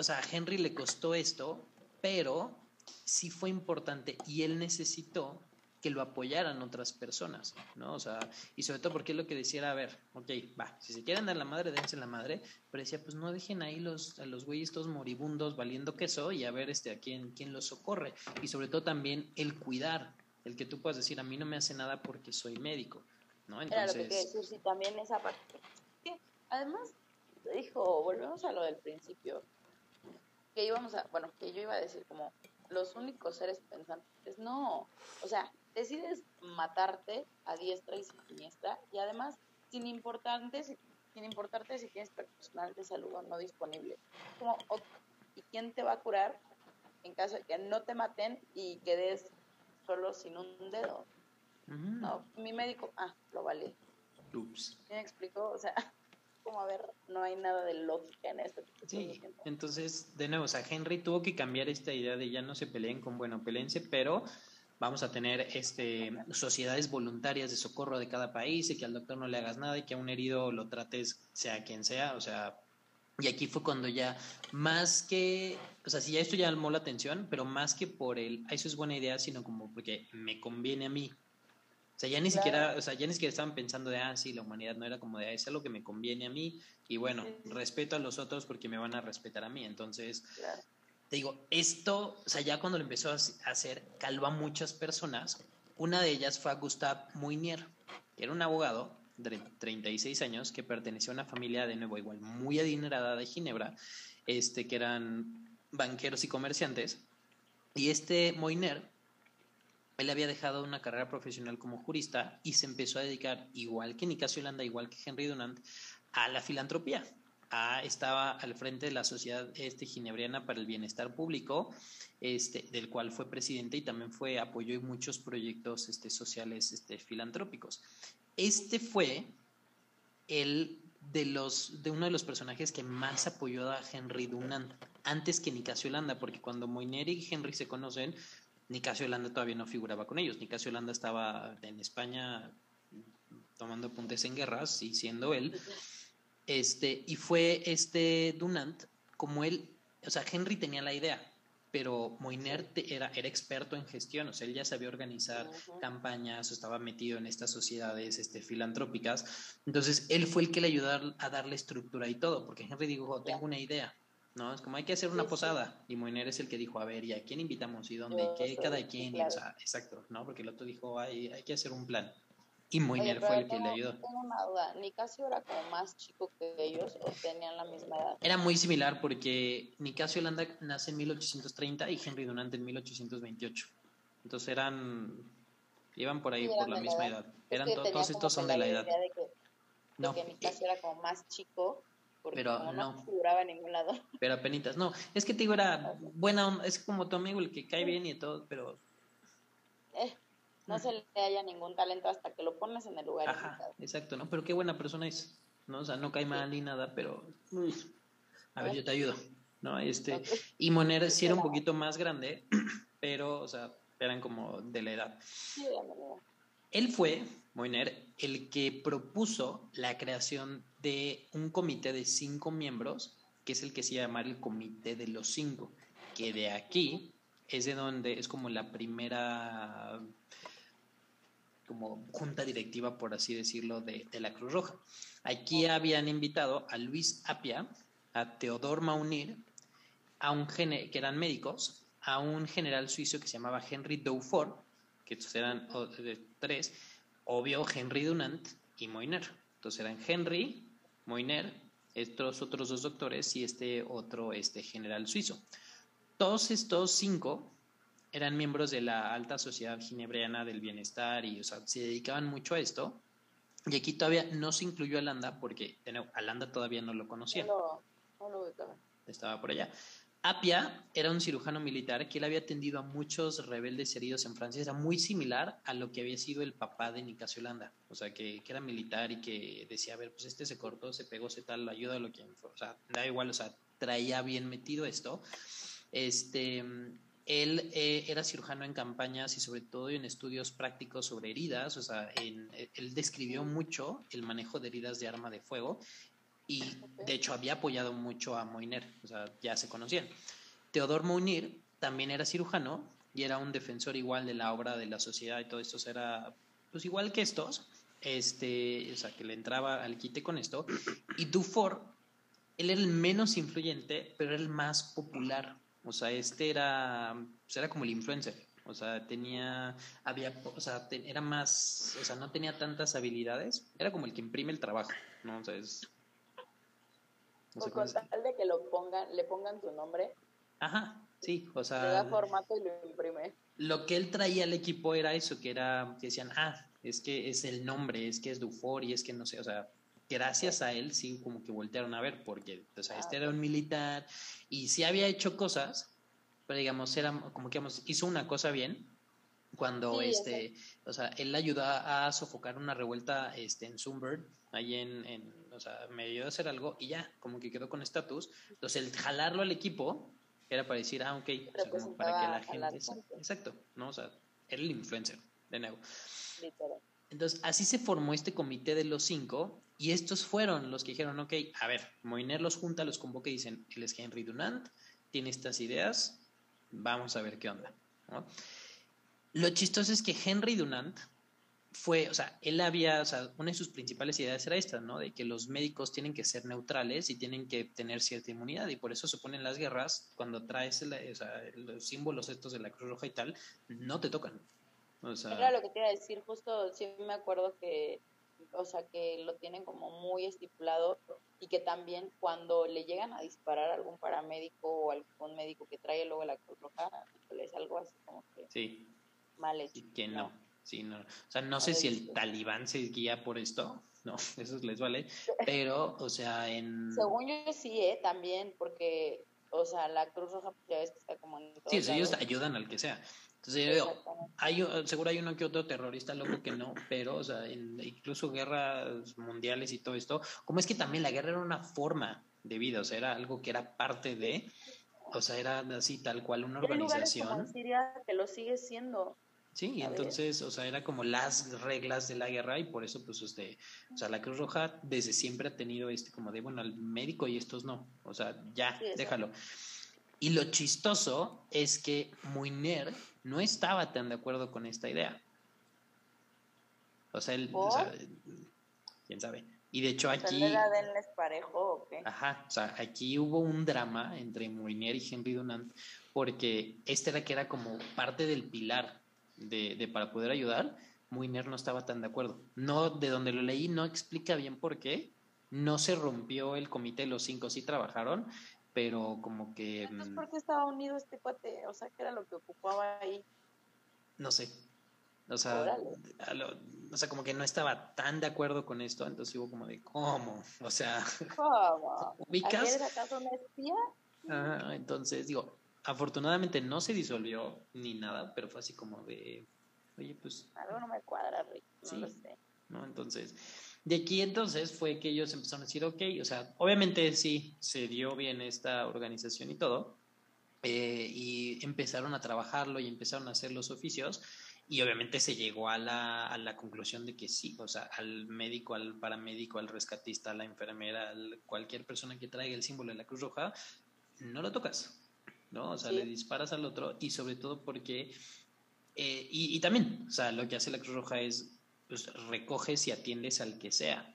o sea, a Henry le costó esto, pero sí fue importante y él necesitó que lo apoyaran otras personas, ¿no? O sea, y sobre todo porque es lo que decía a ver, ok, va, si se quieren dar la madre, dense la madre, pero decía, pues no dejen ahí los, a los güeyes todos moribundos valiendo queso y a ver este, a quién, quién los socorre. Y sobre todo también el cuidar el que tú puedas decir, a mí no me hace nada porque soy médico, ¿no? Entonces... Era lo que decir, sí, también esa parte. además, dijo, volvemos a lo del principio, que íbamos a, bueno, que yo iba a decir como los únicos seres pensantes, no, o sea, decides matarte a diestra y siniestra y además sin importarte, sin importarte si tienes personal de salud o no disponible. Como, ¿y quién te va a curar en caso de que no te maten y quedes solo sin un dedo? No, mi médico, ah, lo vale. Ups. ¿Me explico? O sea, como a ver, no hay nada de lógica en esto. Sí, entonces, de nuevo, o sea, Henry tuvo que cambiar esta idea de ya no se peleen con, bueno, peleense, pero vamos a tener este, sociedades voluntarias de socorro de cada país y que al doctor no le hagas nada y que a un herido lo trates sea quien sea, o sea, y aquí fue cuando ya, más que, o sea, si ya esto ya llamó la atención, pero más que por el, eso es buena idea, sino como porque me conviene a mí. O sea, ya ni siquiera, o sea, ya ni siquiera estaban pensando de, ah, sí, la humanidad no era como de, ah, es algo que me conviene a mí y bueno, respeto a los otros porque me van a respetar a mí. Entonces, te digo, esto, o sea, ya cuando lo empezó a hacer, calvó a muchas personas. Una de ellas fue a Gustave Mounier, que era un abogado de 36 años que pertenecía a una familia de nuevo igual muy adinerada de Ginebra, este, que eran banqueros y comerciantes. Y este Moiner, él había dejado una carrera profesional como jurista y se empezó a dedicar, igual que Nicasio Landa, igual que Henry Dunant, a la filantropía estaba al frente de la Sociedad este, Ginebriana para el Bienestar Público, este, del cual fue presidente y también fue apoyó en muchos proyectos este, sociales este, filantrópicos. Este fue el de los de uno de los personajes que más apoyó a Henry Dunant antes que Nicasio Landa, porque cuando Moiner y Henry se conocen, Nicasio Landa todavía no figuraba con ellos. Nicasio Landa estaba en España tomando apuntes en guerras y siendo él. Este, y fue este Dunant, como él, o sea, Henry tenía la idea, pero Moiner era, era experto en gestión, o sea, él ya sabía organizar campañas, o estaba metido en estas sociedades este, filantrópicas. Entonces, él fue el que le ayudó a darle estructura y todo, porque Henry dijo, tengo una idea, ¿no? Es como hay que hacer una posada. Y Moiner es el que dijo, a ver, ¿y a quién invitamos? ¿Y dónde? ¿Y qué? Cada quien. o sea, exacto, ¿no? Porque el otro dijo, hay, hay que hacer un plan. Y Moiner fue el que le ayudó. Tengo una duda, ¿Nicasio era como más chico que ellos o tenían la misma edad? Era muy similar porque Nicasio Landa nace en 1830 y Henry Dunant en 1828. Entonces eran, iban por ahí, por la misma edad. Eran todos estos son de la edad. De que, no. que Nicasio era como más chico. Porque pero no, figuraba en ningún lado. <laughs> Pero apenitas, no, es que te digo, era buena, es como tu amigo el que cae bien y todo, pero... Eh no se le haya ningún talento hasta que lo pones en el lugar Ajá, Exacto, ¿no? Pero qué buena persona es, ¿no? O sea, no cae mal ni nada, pero... a ver, yo te ayudo, ¿no? Este, y Moner sí era un poquito más grande, <clears throat> pero, o sea, eran como de la edad. Sí, de la Él fue, Moiner, el que propuso la creación de un comité de cinco miembros, que es el que se llama el Comité de los Cinco, que de aquí es de donde es como la primera como junta directiva, por así decirlo, de, la Cruz Roja. Aquí habían invitado a Luis Apia, a Teodor Maunir, a un que eran médicos, a un general suizo que se llamaba Henry Daufort, que estos eran tres, obvio Henry Dunant y Moiner. Entonces eran Henry, Moiner, estos otros dos doctores y este otro este general suizo. Todos estos cinco eran miembros de la alta sociedad ginebreana del bienestar y o sea, se dedicaban mucho a esto. Y aquí todavía no se incluyó a Landa porque Alanda todavía no lo conocía. No, no lo Estaba por allá. Apia era un cirujano militar que él había atendido a muchos rebeldes heridos en Francia. Era muy similar a lo que había sido el papá de Nicasio Landa. O sea, que, que, era militar y que decía, a ver, pues este se cortó, se pegó, se tal, ayuda a lo que... O sea, da igual, o sea, traía bien metido esto. Este, él eh, era cirujano en campañas y sobre todo en estudios prácticos sobre heridas, o sea, él describió mucho el manejo de heridas de arma de fuego y de hecho había apoyado mucho a Moiner, o sea, ya se conocían. Teodor Mounir también era cirujano y era un defensor igual de la obra de la sociedad y todo esto, era pues igual que estos, este, o sea, que le entraba al quite con esto. Y Dufour, él era el menos influyente, pero era el más popular o sea, este era, pues era como el influencer, O sea, tenía, había, o sea, era más, o sea, no tenía tantas habilidades. Era como el que imprime el trabajo, ¿no? O sea, es... No con tal de que lo pongan, le pongan tu nombre. Ajá, sí, o sea... Le da formato y lo imprime. Lo que él traía al equipo era eso, que era, que decían, ah, es que es el nombre, es que es Dufour y es que no sé, o sea, gracias a él sí como que voltearon a ver, porque, o sea, este era un militar y sí había hecho cosas, pero digamos, era como que digamos, hizo una cosa bien cuando este, o sea, él ayudó a sofocar una revuelta este, en Sunburn, ahí en, en, o sea, me ayudó a hacer algo y ya, como que quedó con estatus. Entonces, el jalarlo al equipo era para decir, ah, ok, o sea, como para que la gente... Exacto, ¿no? O sea, era el influencer, de nuevo. Entonces, así se formó este comité de los cinco y estos fueron los que dijeron, ok, a ver, Moiner los junta, los convoca y dicen, él es Henry Dunant, tiene estas ideas, vamos a ver qué onda. Lo chistoso es que Henry Dunant fue, o sea, él había, o sea, una de sus principales ideas era esta, ¿no? De que los médicos tienen que ser neutrales y tienen que tener cierta inmunidad y por eso se ponen las guerras, cuando traes o sea, los símbolos estos de la Cruz Roja y tal, no te tocan. O sea, era lo que te iba a decir, justo sí me acuerdo que o sea, que lo tienen como muy estipulado y que también cuando le llegan a disparar a algún paramédico o algún médico que trae luego la Cruz Roja, es algo así como que sí. mal hecho. que no. Sí, no. O sea, no sé si el talibán se guía por esto, <laughs> no, eso les vale, <laughs> pero, o sea, en... Según yo sí, ¿eh? También, porque, o sea, la Cruz Roja ya ves que está como en... Sí, ellos ayudan al que sea. Entonces yo digo, hay, seguro hay uno que otro terrorista loco que no, pero, o sea, incluso guerras mundiales y todo esto, como es que también la guerra era una forma de vida, o sea, era algo que era parte de, o sea, era así tal cual una organización. Como en Siria que lo sigue siendo. Sí, entonces, o sea, era como las reglas de la guerra y por eso, pues, este, o sea, la Cruz Roja desde siempre ha tenido este como de, bueno, al médico y estos no, o sea, ya, déjalo. Y lo chistoso es que Muiner no estaba tan de acuerdo con esta idea. O sea, él, quién sabe. Y de hecho aquí... parejo o qué? Ajá, o sea, aquí hubo un drama entre Moiner y Henry Dunant porque este era que era como parte del pilar de, de para poder ayudar. Moiner no estaba tan de acuerdo. No, de donde lo leí no explica bien por qué. No se rompió el comité, los cinco sí trabajaron, pero como que... Entonces, mm, ¿por qué estaba unido este cuate? O sea, ¿qué era lo que ocupaba ahí? No sé. O sea, o sea, como que no estaba tan de acuerdo con esto, entonces hubo como de, ¿cómo? O sea, ¿cómo? ¿Ubicas? acaso una espía? Ah, entonces, digo, afortunadamente no se disolvió ni nada, pero fue así como de, oye, pues... Algo no me cuadra, Rick, no sí, lo sé. ¿no? Entonces, de aquí entonces fue que ellos empezaron a decir, ok, o sea, obviamente sí, se dio bien esta organización y todo, eh, y empezaron a trabajarlo y empezaron a hacer los oficios, y obviamente se llegó a la, a la conclusión de que sí, o sea, al médico, al paramédico, al rescatista, a la enfermera, a cualquier persona que traiga el símbolo de la Cruz Roja, no lo tocas, ¿no? O sea, le disparas al otro y sobre todo porque, eh, y, y también, o sea, lo que hace la Cruz Roja es pues recoges y atiendes al que sea.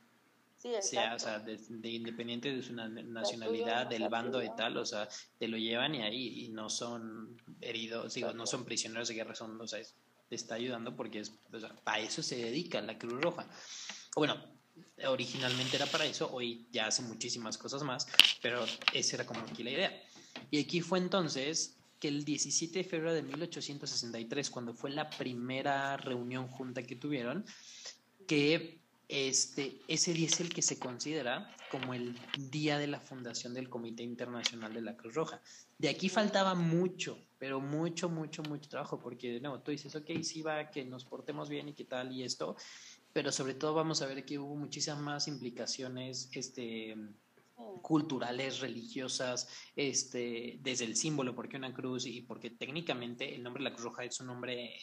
sea, o sea, de, independiente de su nacionalidad, del bando de tal, o sea, te lo llevan y ahí y no son heridos, digo, no son prisioneros de guerra, son, o sea, te está ayudando porque es, o sea, para eso se dedica la Cruz Roja. Bueno, originalmente era para eso, hoy ya hace muchísimas cosas más, pero esa era como aquí la idea. Y aquí fue entonces que el 17 de febrero de 1863, cuando fue la primera reunión junta que tuvieron, que este, ese día es el que se considera como el día de la fundación del Comité Internacional de la Cruz Roja. De aquí faltaba mucho, pero mucho, mucho, mucho trabajo, porque no, tú dices, ok, sí va, que nos portemos bien y qué tal y esto, pero sobre todo vamos a ver que hubo muchísimas más implicaciones este, culturales, religiosas, este, desde el símbolo, porque una cruz y porque técnicamente el nombre de la Cruz Roja es un nombre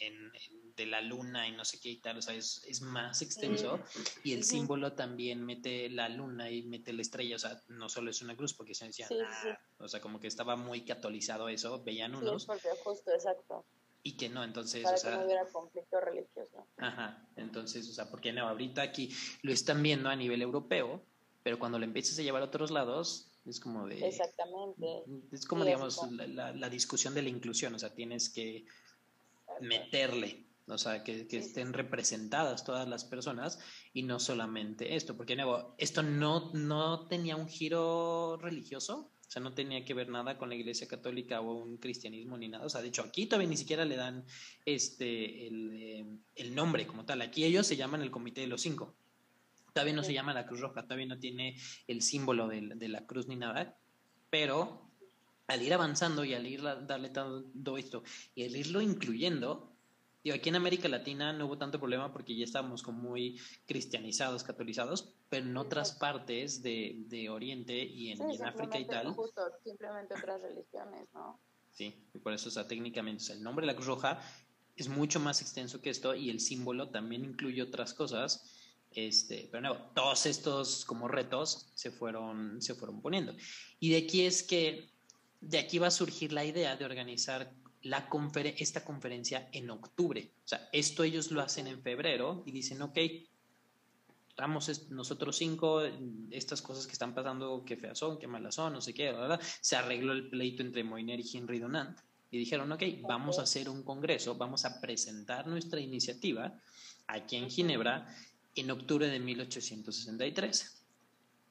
de la luna y no sé qué y tal, o sea, es, es más extenso y el símbolo también mete la luna y mete la estrella, o sea, no solo es una cruz, porque se decía, ah", o sea, como que estaba muy catolizado eso, veían unos. porque justo, exacto. Y que no, entonces, Para que no hubiera conflicto religioso. Ajá, entonces, o sea, porque no, ahorita aquí lo están viendo a nivel europeo, pero cuando lo empiezas a llevar a otros lados, es como de... Exactamente. Es como, digamos, la, la, discusión de la inclusión, o sea, tienes que... meterle, o sea, que, estén representadas todas las personas y no solamente esto, porque nuevo, esto no, no tenía un giro religioso, o sea, no tenía que ver nada con la Iglesia Católica o un cristianismo ni nada. O sea, de hecho, aquí todavía ni siquiera le dan este el, eh, el nombre como tal. Aquí ellos se llaman el Comité de los Cinco. Todavía no se llama la Cruz Roja, todavía no tiene el símbolo de, de la cruz ni nada. Pero al ir avanzando y al ir darle todo esto y al irlo incluyendo, Digo, aquí en América Latina no hubo tanto problema porque ya estábamos como muy cristianizados, catolizados, pero en otras partes de, de Oriente y en, África y tal. Justo, simplemente otras religiones, ¿no? Sí, y por eso, o sea, técnicamente, el nombre de la Cruz Roja es mucho más extenso que esto y el símbolo también incluye otras cosas. Este, pero no, todos estos como retos se fueron, se fueron poniendo. Y de aquí es que, de aquí va a surgir la idea de organizar la esta conferencia en octubre. O sea, esto ellos lo hacen en febrero y dicen, ok, vamos nosotros cinco, estas cosas que están pasando, qué feas son, qué malas son, no sé qué, ¿verdad? Se arregló el pleito entre Moiner y Henry Dunant y dijeron, ok, vamos a hacer un congreso, vamos a presentar nuestra iniciativa aquí en Ginebra en octubre de 1863.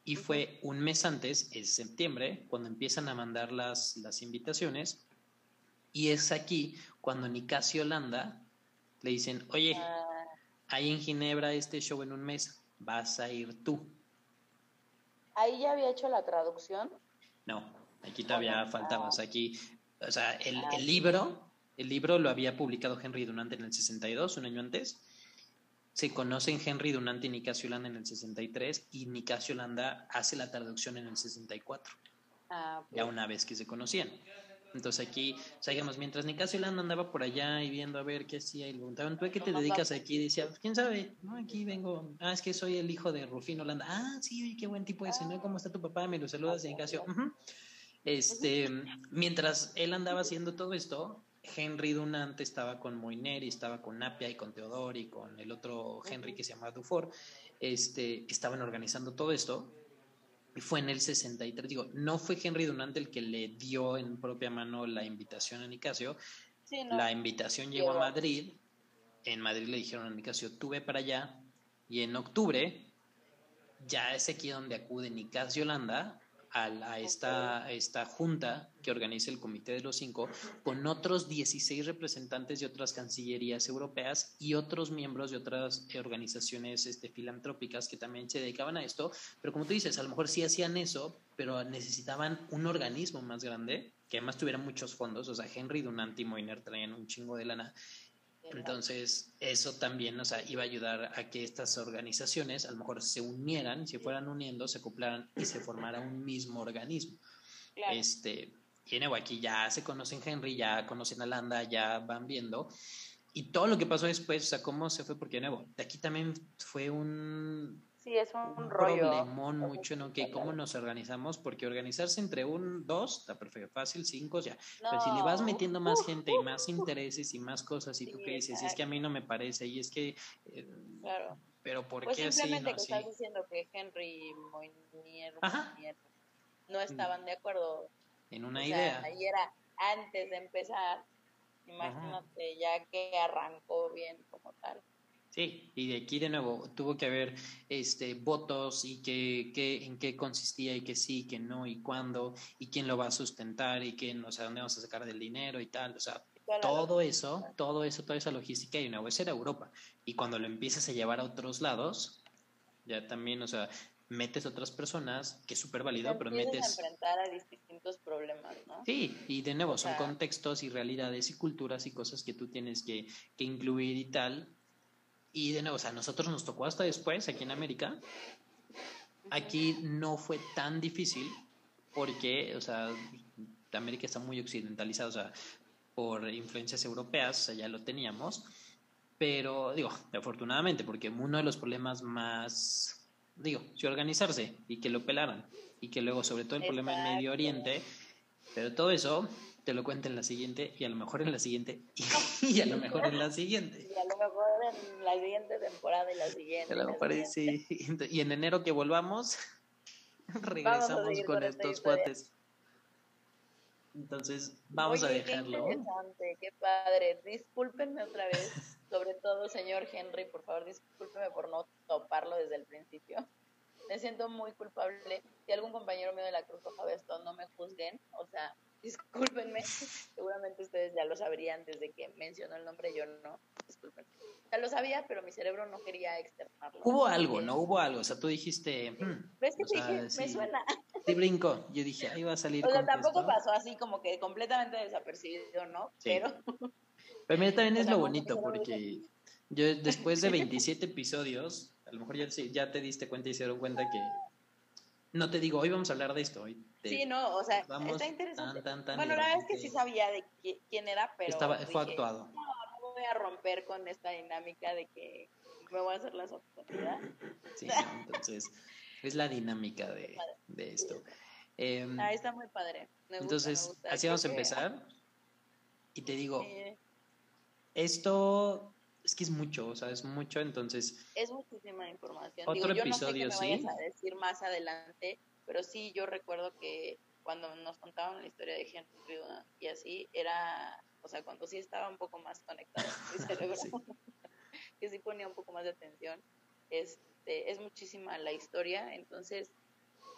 Y fue un mes antes, en septiembre, cuando empiezan a mandar las, las invitaciones y es aquí cuando Nicasio Holanda le dicen, oye, ah. hay en Ginebra este show en un mes, vas a ir tú. ¿Ahí ya había hecho la traducción? No, aquí todavía faltaba. aquí, o sea, el, ah, el, libro, el libro lo había publicado Henry Dunant en el 62, un año antes. Se conocen Henry Dunant y Nicasio Holanda en el 63 y Nicasio Holanda hace la traducción en el 64. Ah, Ya una vez que se conocían. Entonces aquí, o sea, digamos, mientras Nicasio Landa andaba por allá y viendo a ver qué hacía y le preguntaban, ¿tú a qué te dedicas aquí? Y decía, ¿quién sabe? No, aquí vengo, ah, es que soy el hijo de Rufino Landa. Ah, sí, qué buen tipo ese, ¿no? ¿Cómo está tu papá? Me lo saludas, y Nicasio. Este, mientras él andaba haciendo todo esto, Henry Dunant estaba con Moiner y estaba con Napia y con Teodoro y con el otro Henry que se llama Dufour, este, estaban organizando todo esto y fue en el 63. Digo, no fue Henry Dunant el que le dio en propia mano la invitación a Nicasio. La invitación llegó a Madrid. En Madrid le dijeron a Nicasio, tú ve para allá. Y en octubre, ya es aquí donde acude Nicasio Holanda a, esta, junta que organiza el Comité de los Cinco, con otros 16 representantes de otras cancillerías europeas y otros miembros de otras organizaciones este, filantrópicas que también se dedicaban a esto. Pero como tú dices, a lo mejor sí hacían eso, pero necesitaban un organismo más grande que además tuviera muchos fondos. O sea, Henry Dunant y Moiner traían un chingo de lana entonces, eso también o sea, iba a ayudar a que estas organizaciones a lo mejor se unieran, se fueran uniendo, se acoplaran y se formara un mismo organismo. Este, y nuevo, aquí ya se conocen Henry, ya conocen a Landa, ya van viendo. Y todo lo que pasó después, o sea, cómo se fue, porque de nuevo, de aquí también fue un Sí, es un, rollo. problemón mucho, ¿no? Que cómo nos organizamos, porque organizarse entre un, dos, está perfecto, fácil, cinco, ya. Pero si le vas metiendo más gente y más <laughs> intereses y más cosas, y tú qué dices, y es que a mí no me parece, y es que. Eh, claro. Pero ¿por pues qué simplemente así? que estás diciendo que Henry y Moinier, no estaban de acuerdo. En una idea. Ahí era antes de empezar. Imagínate ya que arrancó bien como tal. Sí, y de aquí de nuevo tuvo que haber este, votos y que, en qué consistía y que sí, que no y cuándo y quién lo va a sustentar y quién, o sea, dónde vamos a sacar del dinero y tal, o sea, todo eso, todo eso, toda esa logística y nuevo, esa era Europa. Y cuando lo empiezas a llevar a otros lados, ya también, o sea, metes a otras personas, que es súper válido, pero metes... A enfrentar a distintos problemas, ¿no? Sí, y de nuevo, son contextos y realidades y culturas y cosas que tú tienes que, que incluir y tal, y de nuevo, o sea, a nosotros nos tocó hasta después, aquí en América. Aquí no fue tan difícil porque, o sea, América está muy occidentalizada, o sea, por influencias europeas, o sea, ya lo teníamos. Pero, digo, afortunadamente, porque uno de los problemas más, digo, si organizarse y que lo pelaran. Y que luego, sobre todo el problema en Medio Oriente, pero todo eso te lo cuento en la siguiente y a lo mejor en la siguiente <laughs> y, <laughs> a lo mejor en la siguiente. Y a lo mejor en la siguiente temporada y la siguiente. Y en enero que volvamos, <laughs> regresamos con, estos cuates. Entonces, vamos a dejarlo. Qué interesante, qué padre. Discúlpenme otra vez, sobre todo, señor Henry, por favor, discúlpenme por no toparlo desde el principio. Me siento muy culpable. Si algún compañero mío de la Cruz Roja ve esto, no me juzguen. O sea, discúlpenme. <laughs> Seguramente ustedes ya lo sabrían desde que mencionó el nombre, yo no. Discúlpenme. Ya lo sabía, pero mi cerebro no quería externarlo. Hubo algo, ¿no? Hubo algo. O sea, tú dijiste. Hmm, ¿Ves que dije? Me suena. Te brincó. Yo dije, ahí va a salir. O sea, tampoco pasó así como que completamente desapercibido, ¿no? Pero. Pero mira, también es lo bonito, porque yo después de <laughs> 27 episodios, a lo mejor ya, ya te diste cuenta y se dieron cuenta que no te digo, hoy vamos a hablar de esto. Hoy sí, no, o sea, está interesante. bueno, la verdad es que sí sabía de quién era, pero. Estaba, fue actuado voy a romper con esta dinámica de que me voy a hacer la oportunidad. Sí, <laughs> entonces es la dinámica de, de esto. Eh, ah, está muy padre. entonces, así vamos a empezar. Y te digo, esto es que es mucho, o sea, es mucho, entonces... Es muchísima información. Otro episodio, no sé qué me sí. a decir más adelante, pero sí, yo recuerdo que cuando nos contaban la historia de Henry y así, era o sea, cuando sí estaba un poco más conectado mi <laughs> cerebro, <laughs> que sí ponía un poco más de atención, este, es muchísima la historia, entonces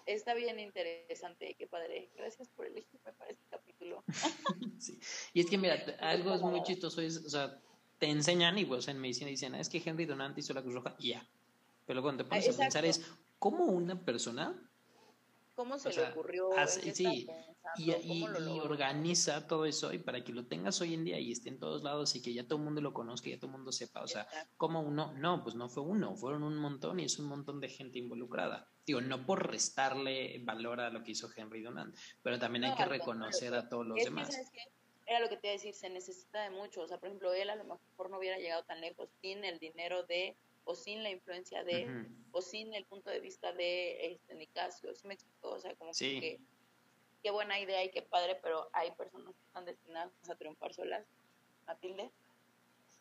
está bien interesante, qué padre. Gracias por elegirme para este capítulo. <laughs> sí. Y es que mira, algo es muy chistoso, es, o sea, te enseñan y pues en medicina dicen, es que Henry Donante hizo la Cruz Roja y ya. Pero cuando te pones a pensar es, ¿cómo una persona ¿Cómo se le ocurrió? sí, y, organiza todo eso y para que lo tengas hoy en día y esté en todos lados y que ya todo el mundo lo conozca, ya todo el mundo sepa, o sea, como uno, no, pues no fue uno, fueron un montón y es un montón de gente involucrada. Digo, no por restarle valor a lo que hizo Henry Donant, pero también hay que reconocer a todos los demás. Era lo que te iba a decir, se necesita de mucho, o sea, por ejemplo, él a lo mejor no hubiera llegado tan lejos sin el dinero de o sin la influencia de, o sin el punto de vista de este, Nicasio, ¿sí me explico? O sea, como que qué buena idea y qué padre, pero hay personas que están destinadas a triunfar solas. Matilde,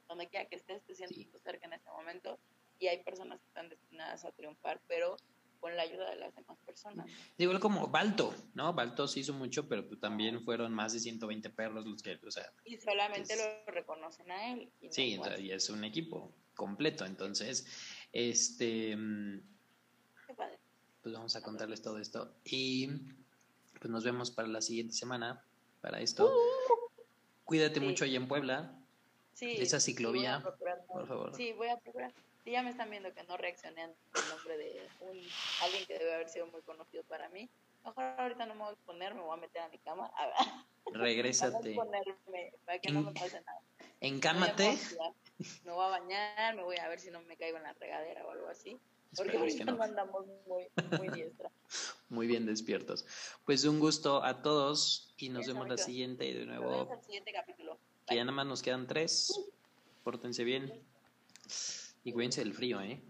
donde quiera que estés, te sientes cerca en este momento, y hay personas que están destinadas a triunfar, pero con la ayuda de las demás personas. Igual como Balto, ¿no? Balto se hizo mucho, pero pues también fueron más de 120 perros los que, o sea... Y solamente lo reconocen a él. sí, y es un equipo completo. Entonces, este, pues vamos a contarles todo esto. Y pues nos vemos para la siguiente semana para esto. Uh. Cuídate mucho ahí en Puebla. Sí. Esa ciclovía, por favor. Sí, voy a procurar. Sí, ya me están viendo que no reaccioné al nombre de un, alguien que debe haber sido muy conocido para mí. Mejor ahorita no me voy a poner, me voy a meter a mi cama. <laughs> A Regrésate. para que no me pase nada. Encámate me voy a bañar, me voy a ver si no me caigo en la regadera o algo así. Porque ahorita no. andamos muy, muy diestra. <laughs> muy bien despiertos. Pues un gusto a todos y nos vemos la siguiente y de nuevo. Nos vemos el siguiente capítulo. Que ya nada más nos quedan tres. Pórtense bien. Y cuídense del frío, ¿eh?